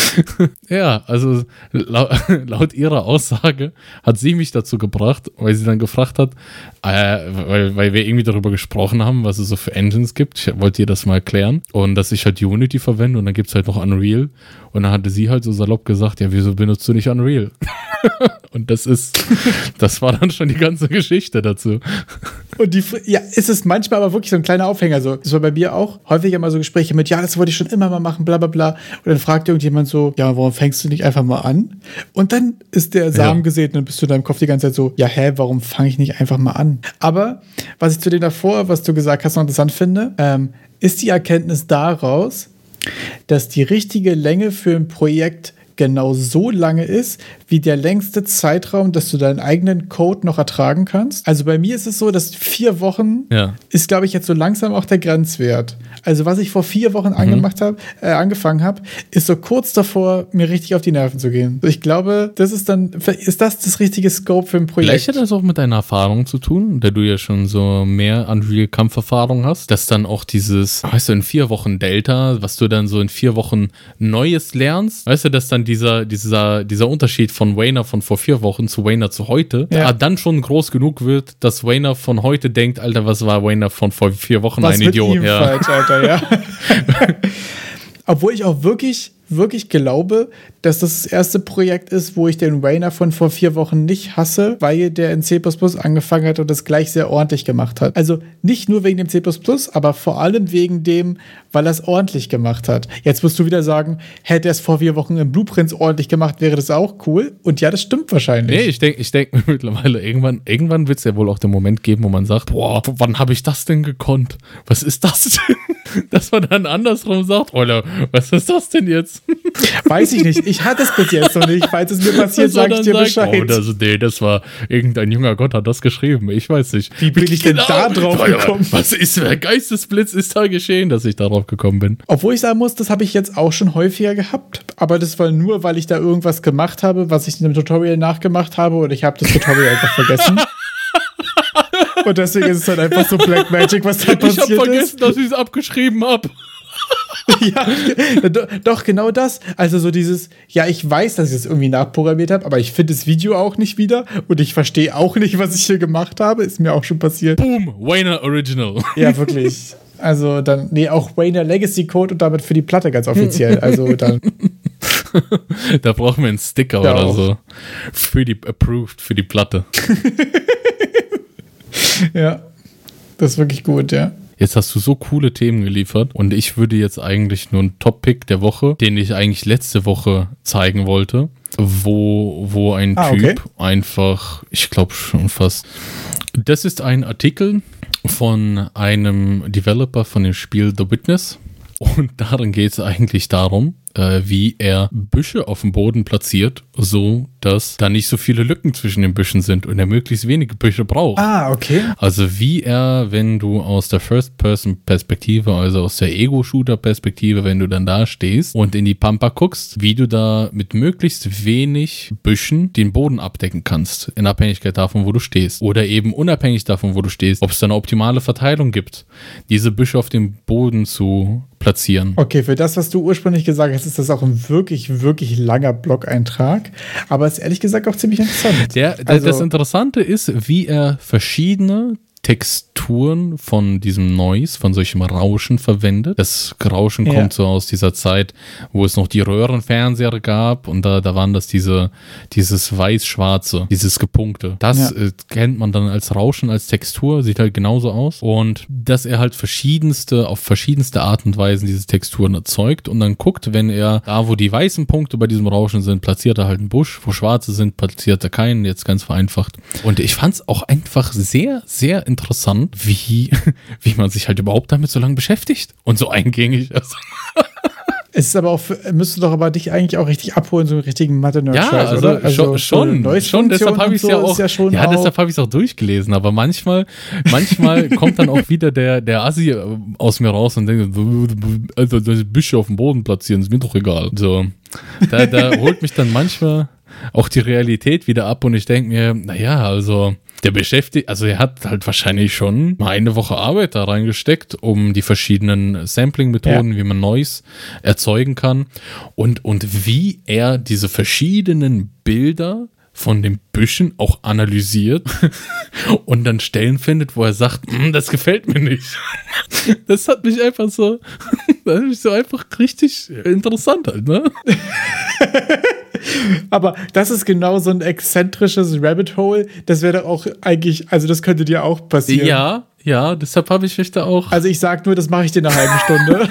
ja, also laut, laut, ihrer Aussage hat sie mich dazu gebracht, weil sie dann gefragt hat, äh, weil, weil wir irgendwie darüber gesprochen haben, was es so für Engines gibt. Ich wollte ihr das mal erklären. Und dass ich halt Unity verwende und dann gibt es halt noch Unreal. Und dann hatte sie halt so salopp gesagt, ja, wieso benutzt du nicht Unreal? Und das ist, das war dann schon die ganze Geschichte dazu. Und die, ja, ist es manchmal aber wirklich so ein kleiner Aufhänger. So, das war bei mir auch häufig immer so Gespräche mit, ja, das wollte ich schon immer mal machen, bla bla bla. Und dann fragt irgendjemand so, ja, warum fängst du nicht einfach mal an? Und dann ist der Samen ja. gesät und dann bist du in deinem Kopf die ganze Zeit so, ja, hä, warum fange ich nicht einfach mal an? Aber was ich zu dem davor, was du gesagt hast, noch interessant finde, ähm, ist die Erkenntnis daraus, dass die richtige Länge für ein Projekt genau so lange ist, wie der längste Zeitraum, dass du deinen eigenen Code noch ertragen kannst. Also bei mir ist es so, dass vier Wochen ja. ist, glaube ich, jetzt so langsam auch der Grenzwert. Also was ich vor vier Wochen mhm. angemacht hab, äh, angefangen habe, ist so kurz davor, mir richtig auf die Nerven zu gehen. Ich glaube, das ist dann, ist das das richtige Scope für ein Projekt. Vielleicht hat das auch mit deiner Erfahrung zu tun, da du ja schon so mehr Unreal-Kampferfahrung hast, dass dann auch dieses, weißt du, in vier Wochen Delta, was du dann so in vier Wochen Neues lernst, weißt du, dass dann dieser, dieser, dieser Unterschied von Wayner von vor vier Wochen zu Wayner zu heute, ja. dann schon groß genug wird, dass Wayner von heute denkt, Alter, was war Wayner von vor vier Wochen was ein Idiot. ja. Falsch, Alter, ja. Obwohl ich auch wirklich wirklich glaube, dass das das erste Projekt ist, wo ich den Rainer von vor vier Wochen nicht hasse, weil der in C angefangen hat und das gleich sehr ordentlich gemacht hat. Also nicht nur wegen dem C, aber vor allem wegen dem, weil er es ordentlich gemacht hat. Jetzt musst du wieder sagen, hätte er es vor vier Wochen im Blueprints ordentlich gemacht, wäre das auch cool. Und ja, das stimmt wahrscheinlich. Nee, ich denke ich denk mittlerweile, irgendwann, irgendwann wird es ja wohl auch den Moment geben, wo man sagt, boah, wann habe ich das denn gekonnt? Was ist das denn? Dass man dann andersrum sagt, Alter, was ist das denn jetzt? Weiß ich nicht. Ich hatte es bis jetzt noch nicht. Falls es mir passiert, sage ich dir sagt, Bescheid. Oh, das, nee, das war irgendein junger Gott hat das geschrieben. Ich weiß nicht. Wie bin ich genau. denn da drauf gekommen? Was ist, der Geistesblitz ist da geschehen, dass ich darauf gekommen bin? Obwohl ich sagen muss, das habe ich jetzt auch schon häufiger gehabt. Aber das war nur, weil ich da irgendwas gemacht habe, was ich in einem Tutorial nachgemacht habe und ich habe das Tutorial einfach vergessen. Und deswegen ist es halt einfach so Black Magic, was da passiert ist. Ich habe vergessen, ist. dass ich es abgeschrieben habe. ja, doch, genau das. Also so dieses, ja, ich weiß, dass ich das irgendwie nachprogrammiert habe, aber ich finde das Video auch nicht wieder und ich verstehe auch nicht, was ich hier gemacht habe. Ist mir auch schon passiert. Boom, Wayner Original. Ja, wirklich. Also dann, nee, auch Wayner Legacy Code und damit für die Platte ganz offiziell. Also dann. da brauchen wir einen Sticker ja, oder auch. so. Für die Approved, für die Platte. ja. Das ist wirklich gut, ja. Jetzt hast du so coole Themen geliefert und ich würde jetzt eigentlich nur einen Top-Pick der Woche, den ich eigentlich letzte Woche zeigen wollte, wo, wo ein ah, Typ okay. einfach, ich glaube schon fast, das ist ein Artikel von einem Developer von dem Spiel The Witness. Und darin geht es eigentlich darum, äh, wie er Büsche auf dem Boden platziert, so dass da nicht so viele Lücken zwischen den Büschen sind und er möglichst wenige Büsche braucht. Ah, okay. Also wie er, wenn du aus der First-Person-Perspektive, also aus der Ego-Shooter-Perspektive, wenn du dann da stehst und in die Pampa guckst, wie du da mit möglichst wenig Büschen den Boden abdecken kannst, in Abhängigkeit davon, wo du stehst. Oder eben unabhängig davon, wo du stehst, ob es da eine optimale Verteilung gibt, diese Büsche auf dem Boden zu platzieren. Okay, für das, was du ursprünglich gesagt hast, ist das auch ein wirklich, wirklich langer Blog-Eintrag. Aber ist ehrlich gesagt auch ziemlich interessant. Der, also, das Interessante ist, wie er verschiedene Texturen von diesem Noise, von solchem Rauschen verwendet. Das Rauschen ja. kommt so aus dieser Zeit, wo es noch die Röhrenfernseher gab und da, da waren das diese, dieses weiß-schwarze, dieses Gepunkte. Das ja. äh, kennt man dann als Rauschen, als Textur, sieht halt genauso aus. Und dass er halt verschiedenste, auf verschiedenste Art und Weisen diese Texturen erzeugt und dann guckt, wenn er da, wo die weißen Punkte bei diesem Rauschen sind, platziert er halt einen Busch, wo schwarze sind, platziert er keinen, jetzt ganz vereinfacht. Und ich fand es auch einfach sehr, sehr interessant, wie, wie man sich halt überhaupt damit so lange beschäftigt und so eingängig ist. Es ist aber auch, müsste doch aber dich eigentlich auch richtig abholen, so einen richtigen Mathe-Nerd. Ja, also, oder? also schon, schon, schon, deshalb habe ich es ja auch, ja, ja deshalb habe ich es auch durchgelesen, aber manchmal, manchmal kommt dann auch wieder der, der Assi äh, aus mir raus und denkt, also das Büsche auf dem Boden platzieren, ist mir doch egal. So, da, da holt mich dann manchmal auch die Realität wieder ab und ich denke mir, naja, also der beschäftigt, also er hat halt wahrscheinlich schon mal eine Woche Arbeit da reingesteckt, um die verschiedenen Sampling-Methoden, ja. wie man Noise erzeugen kann und, und wie er diese verschiedenen Bilder von den Büschen auch analysiert und dann Stellen findet, wo er sagt, hm, das gefällt mir nicht. Das hat mich einfach so, das ist so einfach richtig interessant halt, ne? Aber das ist genau so ein exzentrisches Rabbit Hole. Das wäre doch auch eigentlich, also das könnte dir auch passieren. Ja, ja, deshalb habe ich mich da auch. Also ich sag nur, das mache ich dir eine halbe Stunde.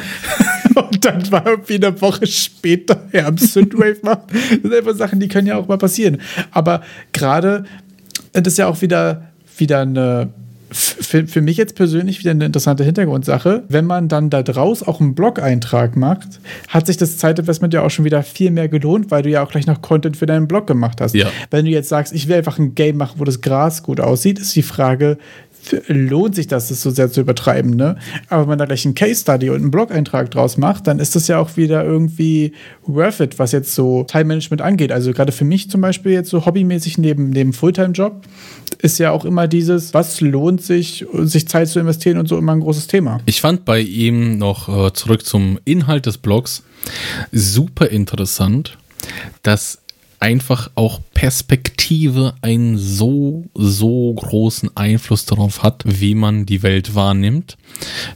Und dann war irgendwie eine Woche später er am Synthwave macht. Das sind einfach Sachen, die können ja auch mal passieren. Aber gerade, das ist ja auch wieder, wieder eine für, für mich jetzt persönlich wieder eine interessante Hintergrundsache. Wenn man dann da draus auch einen Blog-Eintrag macht, hat sich das Zeitinvestment ja auch schon wieder viel mehr gelohnt, weil du ja auch gleich noch Content für deinen Blog gemacht hast. Ja. Wenn du jetzt sagst, ich will einfach ein Game machen, wo das Gras gut aussieht, ist die Frage, lohnt sich das, das so sehr zu übertreiben, ne? Aber wenn man da gleich einen Case Study und einen Blog-Eintrag draus macht, dann ist das ja auch wieder irgendwie worth it, was jetzt so Time-Management angeht. Also gerade für mich zum Beispiel jetzt so hobbymäßig neben, neben Fulltime-Job ist ja auch immer dieses, was lohnt sich, sich Zeit zu investieren und so immer ein großes Thema. Ich fand bei ihm noch äh, zurück zum Inhalt des Blogs super interessant, dass einfach auch Perspektive einen so, so großen Einfluss darauf hat, wie man die Welt wahrnimmt.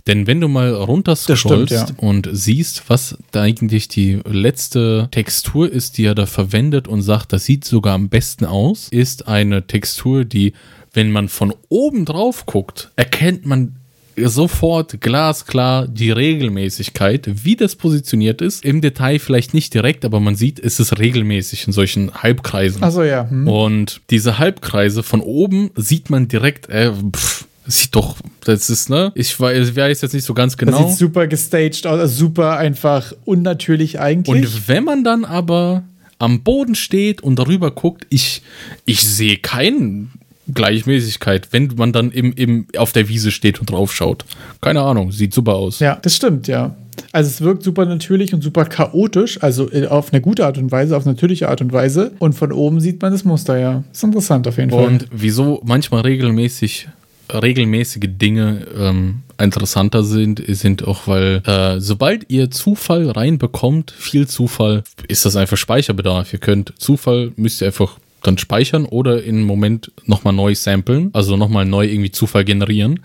Denn wenn du mal runterscrollst ja. und siehst, was da eigentlich die letzte Textur ist, die er da verwendet und sagt, das sieht sogar am besten aus, ist eine Textur, die, wenn man von oben drauf guckt, erkennt man sofort glasklar die Regelmäßigkeit, wie das positioniert ist. Im Detail vielleicht nicht direkt, aber man sieht, es ist regelmäßig in solchen Halbkreisen. Achso, ja. Hm. Und diese Halbkreise von oben sieht man direkt, äh, pff, sieht doch, das ist, ne? Ich weiß, weiß jetzt nicht so ganz genau. Das sieht super gestaged aus, also super einfach unnatürlich eigentlich. Und wenn man dann aber am Boden steht und darüber guckt, ich, ich sehe keinen Gleichmäßigkeit, wenn man dann im, im, auf der Wiese steht und draufschaut. Keine Ahnung, sieht super aus. Ja, das stimmt, ja. Also es wirkt super natürlich und super chaotisch, also äh, auf eine gute Art und Weise, auf eine natürliche Art und Weise. Und von oben sieht man das Muster, ja. Ist interessant auf jeden Fall. Und wieso manchmal regelmäßig, regelmäßige Dinge ähm, interessanter sind, sind auch, weil äh, sobald ihr Zufall reinbekommt, viel Zufall, ist das einfach Speicherbedarf. Ihr könnt Zufall, müsst ihr einfach dann speichern oder einem Moment nochmal neu samplen, also nochmal neu irgendwie Zufall generieren.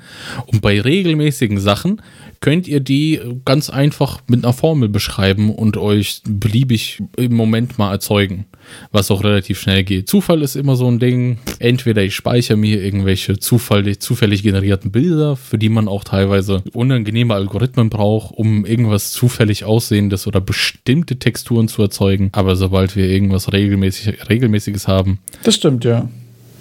Und bei regelmäßigen Sachen könnt ihr die ganz einfach mit einer Formel beschreiben und euch beliebig im Moment mal erzeugen, was auch relativ schnell geht. Zufall ist immer so ein Ding. Entweder ich speichere mir irgendwelche zufällig, zufällig generierten Bilder, für die man auch teilweise unangenehme Algorithmen braucht, um irgendwas zufällig Aussehendes oder bestimmte Texturen zu erzeugen. Aber sobald wir irgendwas regelmäßig, Regelmäßiges haben. Das stimmt, ja.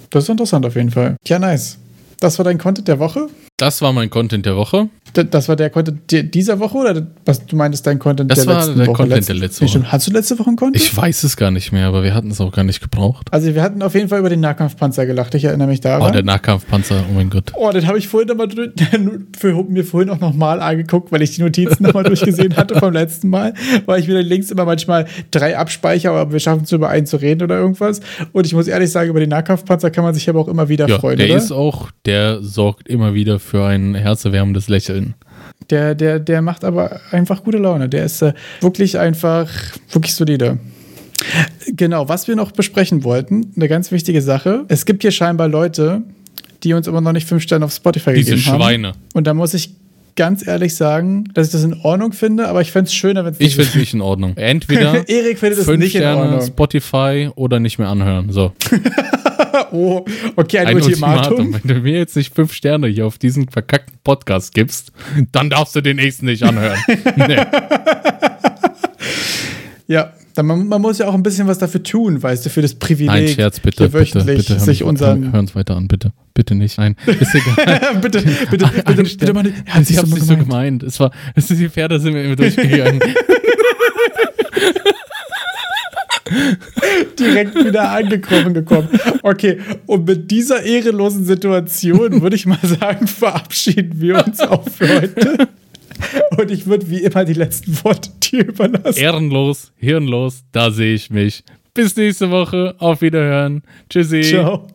Das ist interessant auf jeden Fall. Ja, nice. Das war dein Content der Woche? Das war mein Content der Woche. Das war der Content dieser Woche oder was du meintest, dein Content das der letzten Woche? Das war der Content Letz der letzten Woche. Hast du letzte Woche einen Content? Ich weiß es gar nicht mehr, aber wir hatten es auch gar nicht gebraucht. Also wir hatten auf jeden Fall über den Nahkampfpanzer gelacht. Ich erinnere mich daran. Oh, der Nahkampfpanzer, oh mein Gott. Oh, den habe ich vorhin nochmal für, mir vorhin auch nochmal angeguckt, weil ich die Notizen nochmal durchgesehen hatte vom letzten Mal, weil ich mir links immer manchmal drei abspeichere, aber wir schaffen es über einen zu reden oder irgendwas. Und ich muss ehrlich sagen, über den Nahkampfpanzer kann man sich aber auch immer wieder ja, freuen. Der oder? ist auch, der sorgt immer wieder für ein herzerwärmendes Lächeln. Der, der, der macht aber einfach gute Laune. Der ist äh, wirklich einfach, wirklich solide. Genau, was wir noch besprechen wollten, eine ganz wichtige Sache. Es gibt hier scheinbar Leute, die uns immer noch nicht fünf Sterne auf Spotify Diese gegeben haben. Diese Schweine. Und da muss ich ganz ehrlich sagen, dass ich das in Ordnung finde, aber ich fände es schöner, wenn es nicht Ich finde es nicht in Ordnung. Entweder Erik findet es nicht Sterne, in Ordnung. Spotify oder nicht mehr anhören. So. oh, okay, ein, ein Ultimatum. Ultimatum. Wenn du mir jetzt nicht fünf Sterne hier auf diesen verkackten Podcast gibst, dann darfst du den nächsten nicht anhören. nee. Ja, man, man, muss ja auch ein bisschen was dafür tun, weißt du, für das Privileg. Nein, Scherz, bitte, bitte, bitte, sich unseren hör, uns weiter an, bitte, bitte nicht. Nein, ist egal. bitte, bitte, bitte, bitte, bitte mal, ja, ich hab's nicht so gemeint. Es war, es ist die Pferde sind mir immer durchgegangen. direkt wieder angekrochen gekommen. Okay, und mit dieser ehrenlosen Situation würde ich mal sagen, verabschieden wir uns auch für heute. Und ich würde wie immer die letzten Worte dir überlassen. Ehrenlos, hirnlos, da sehe ich mich. Bis nächste Woche. Auf Wiederhören. Tschüssi. Ciao.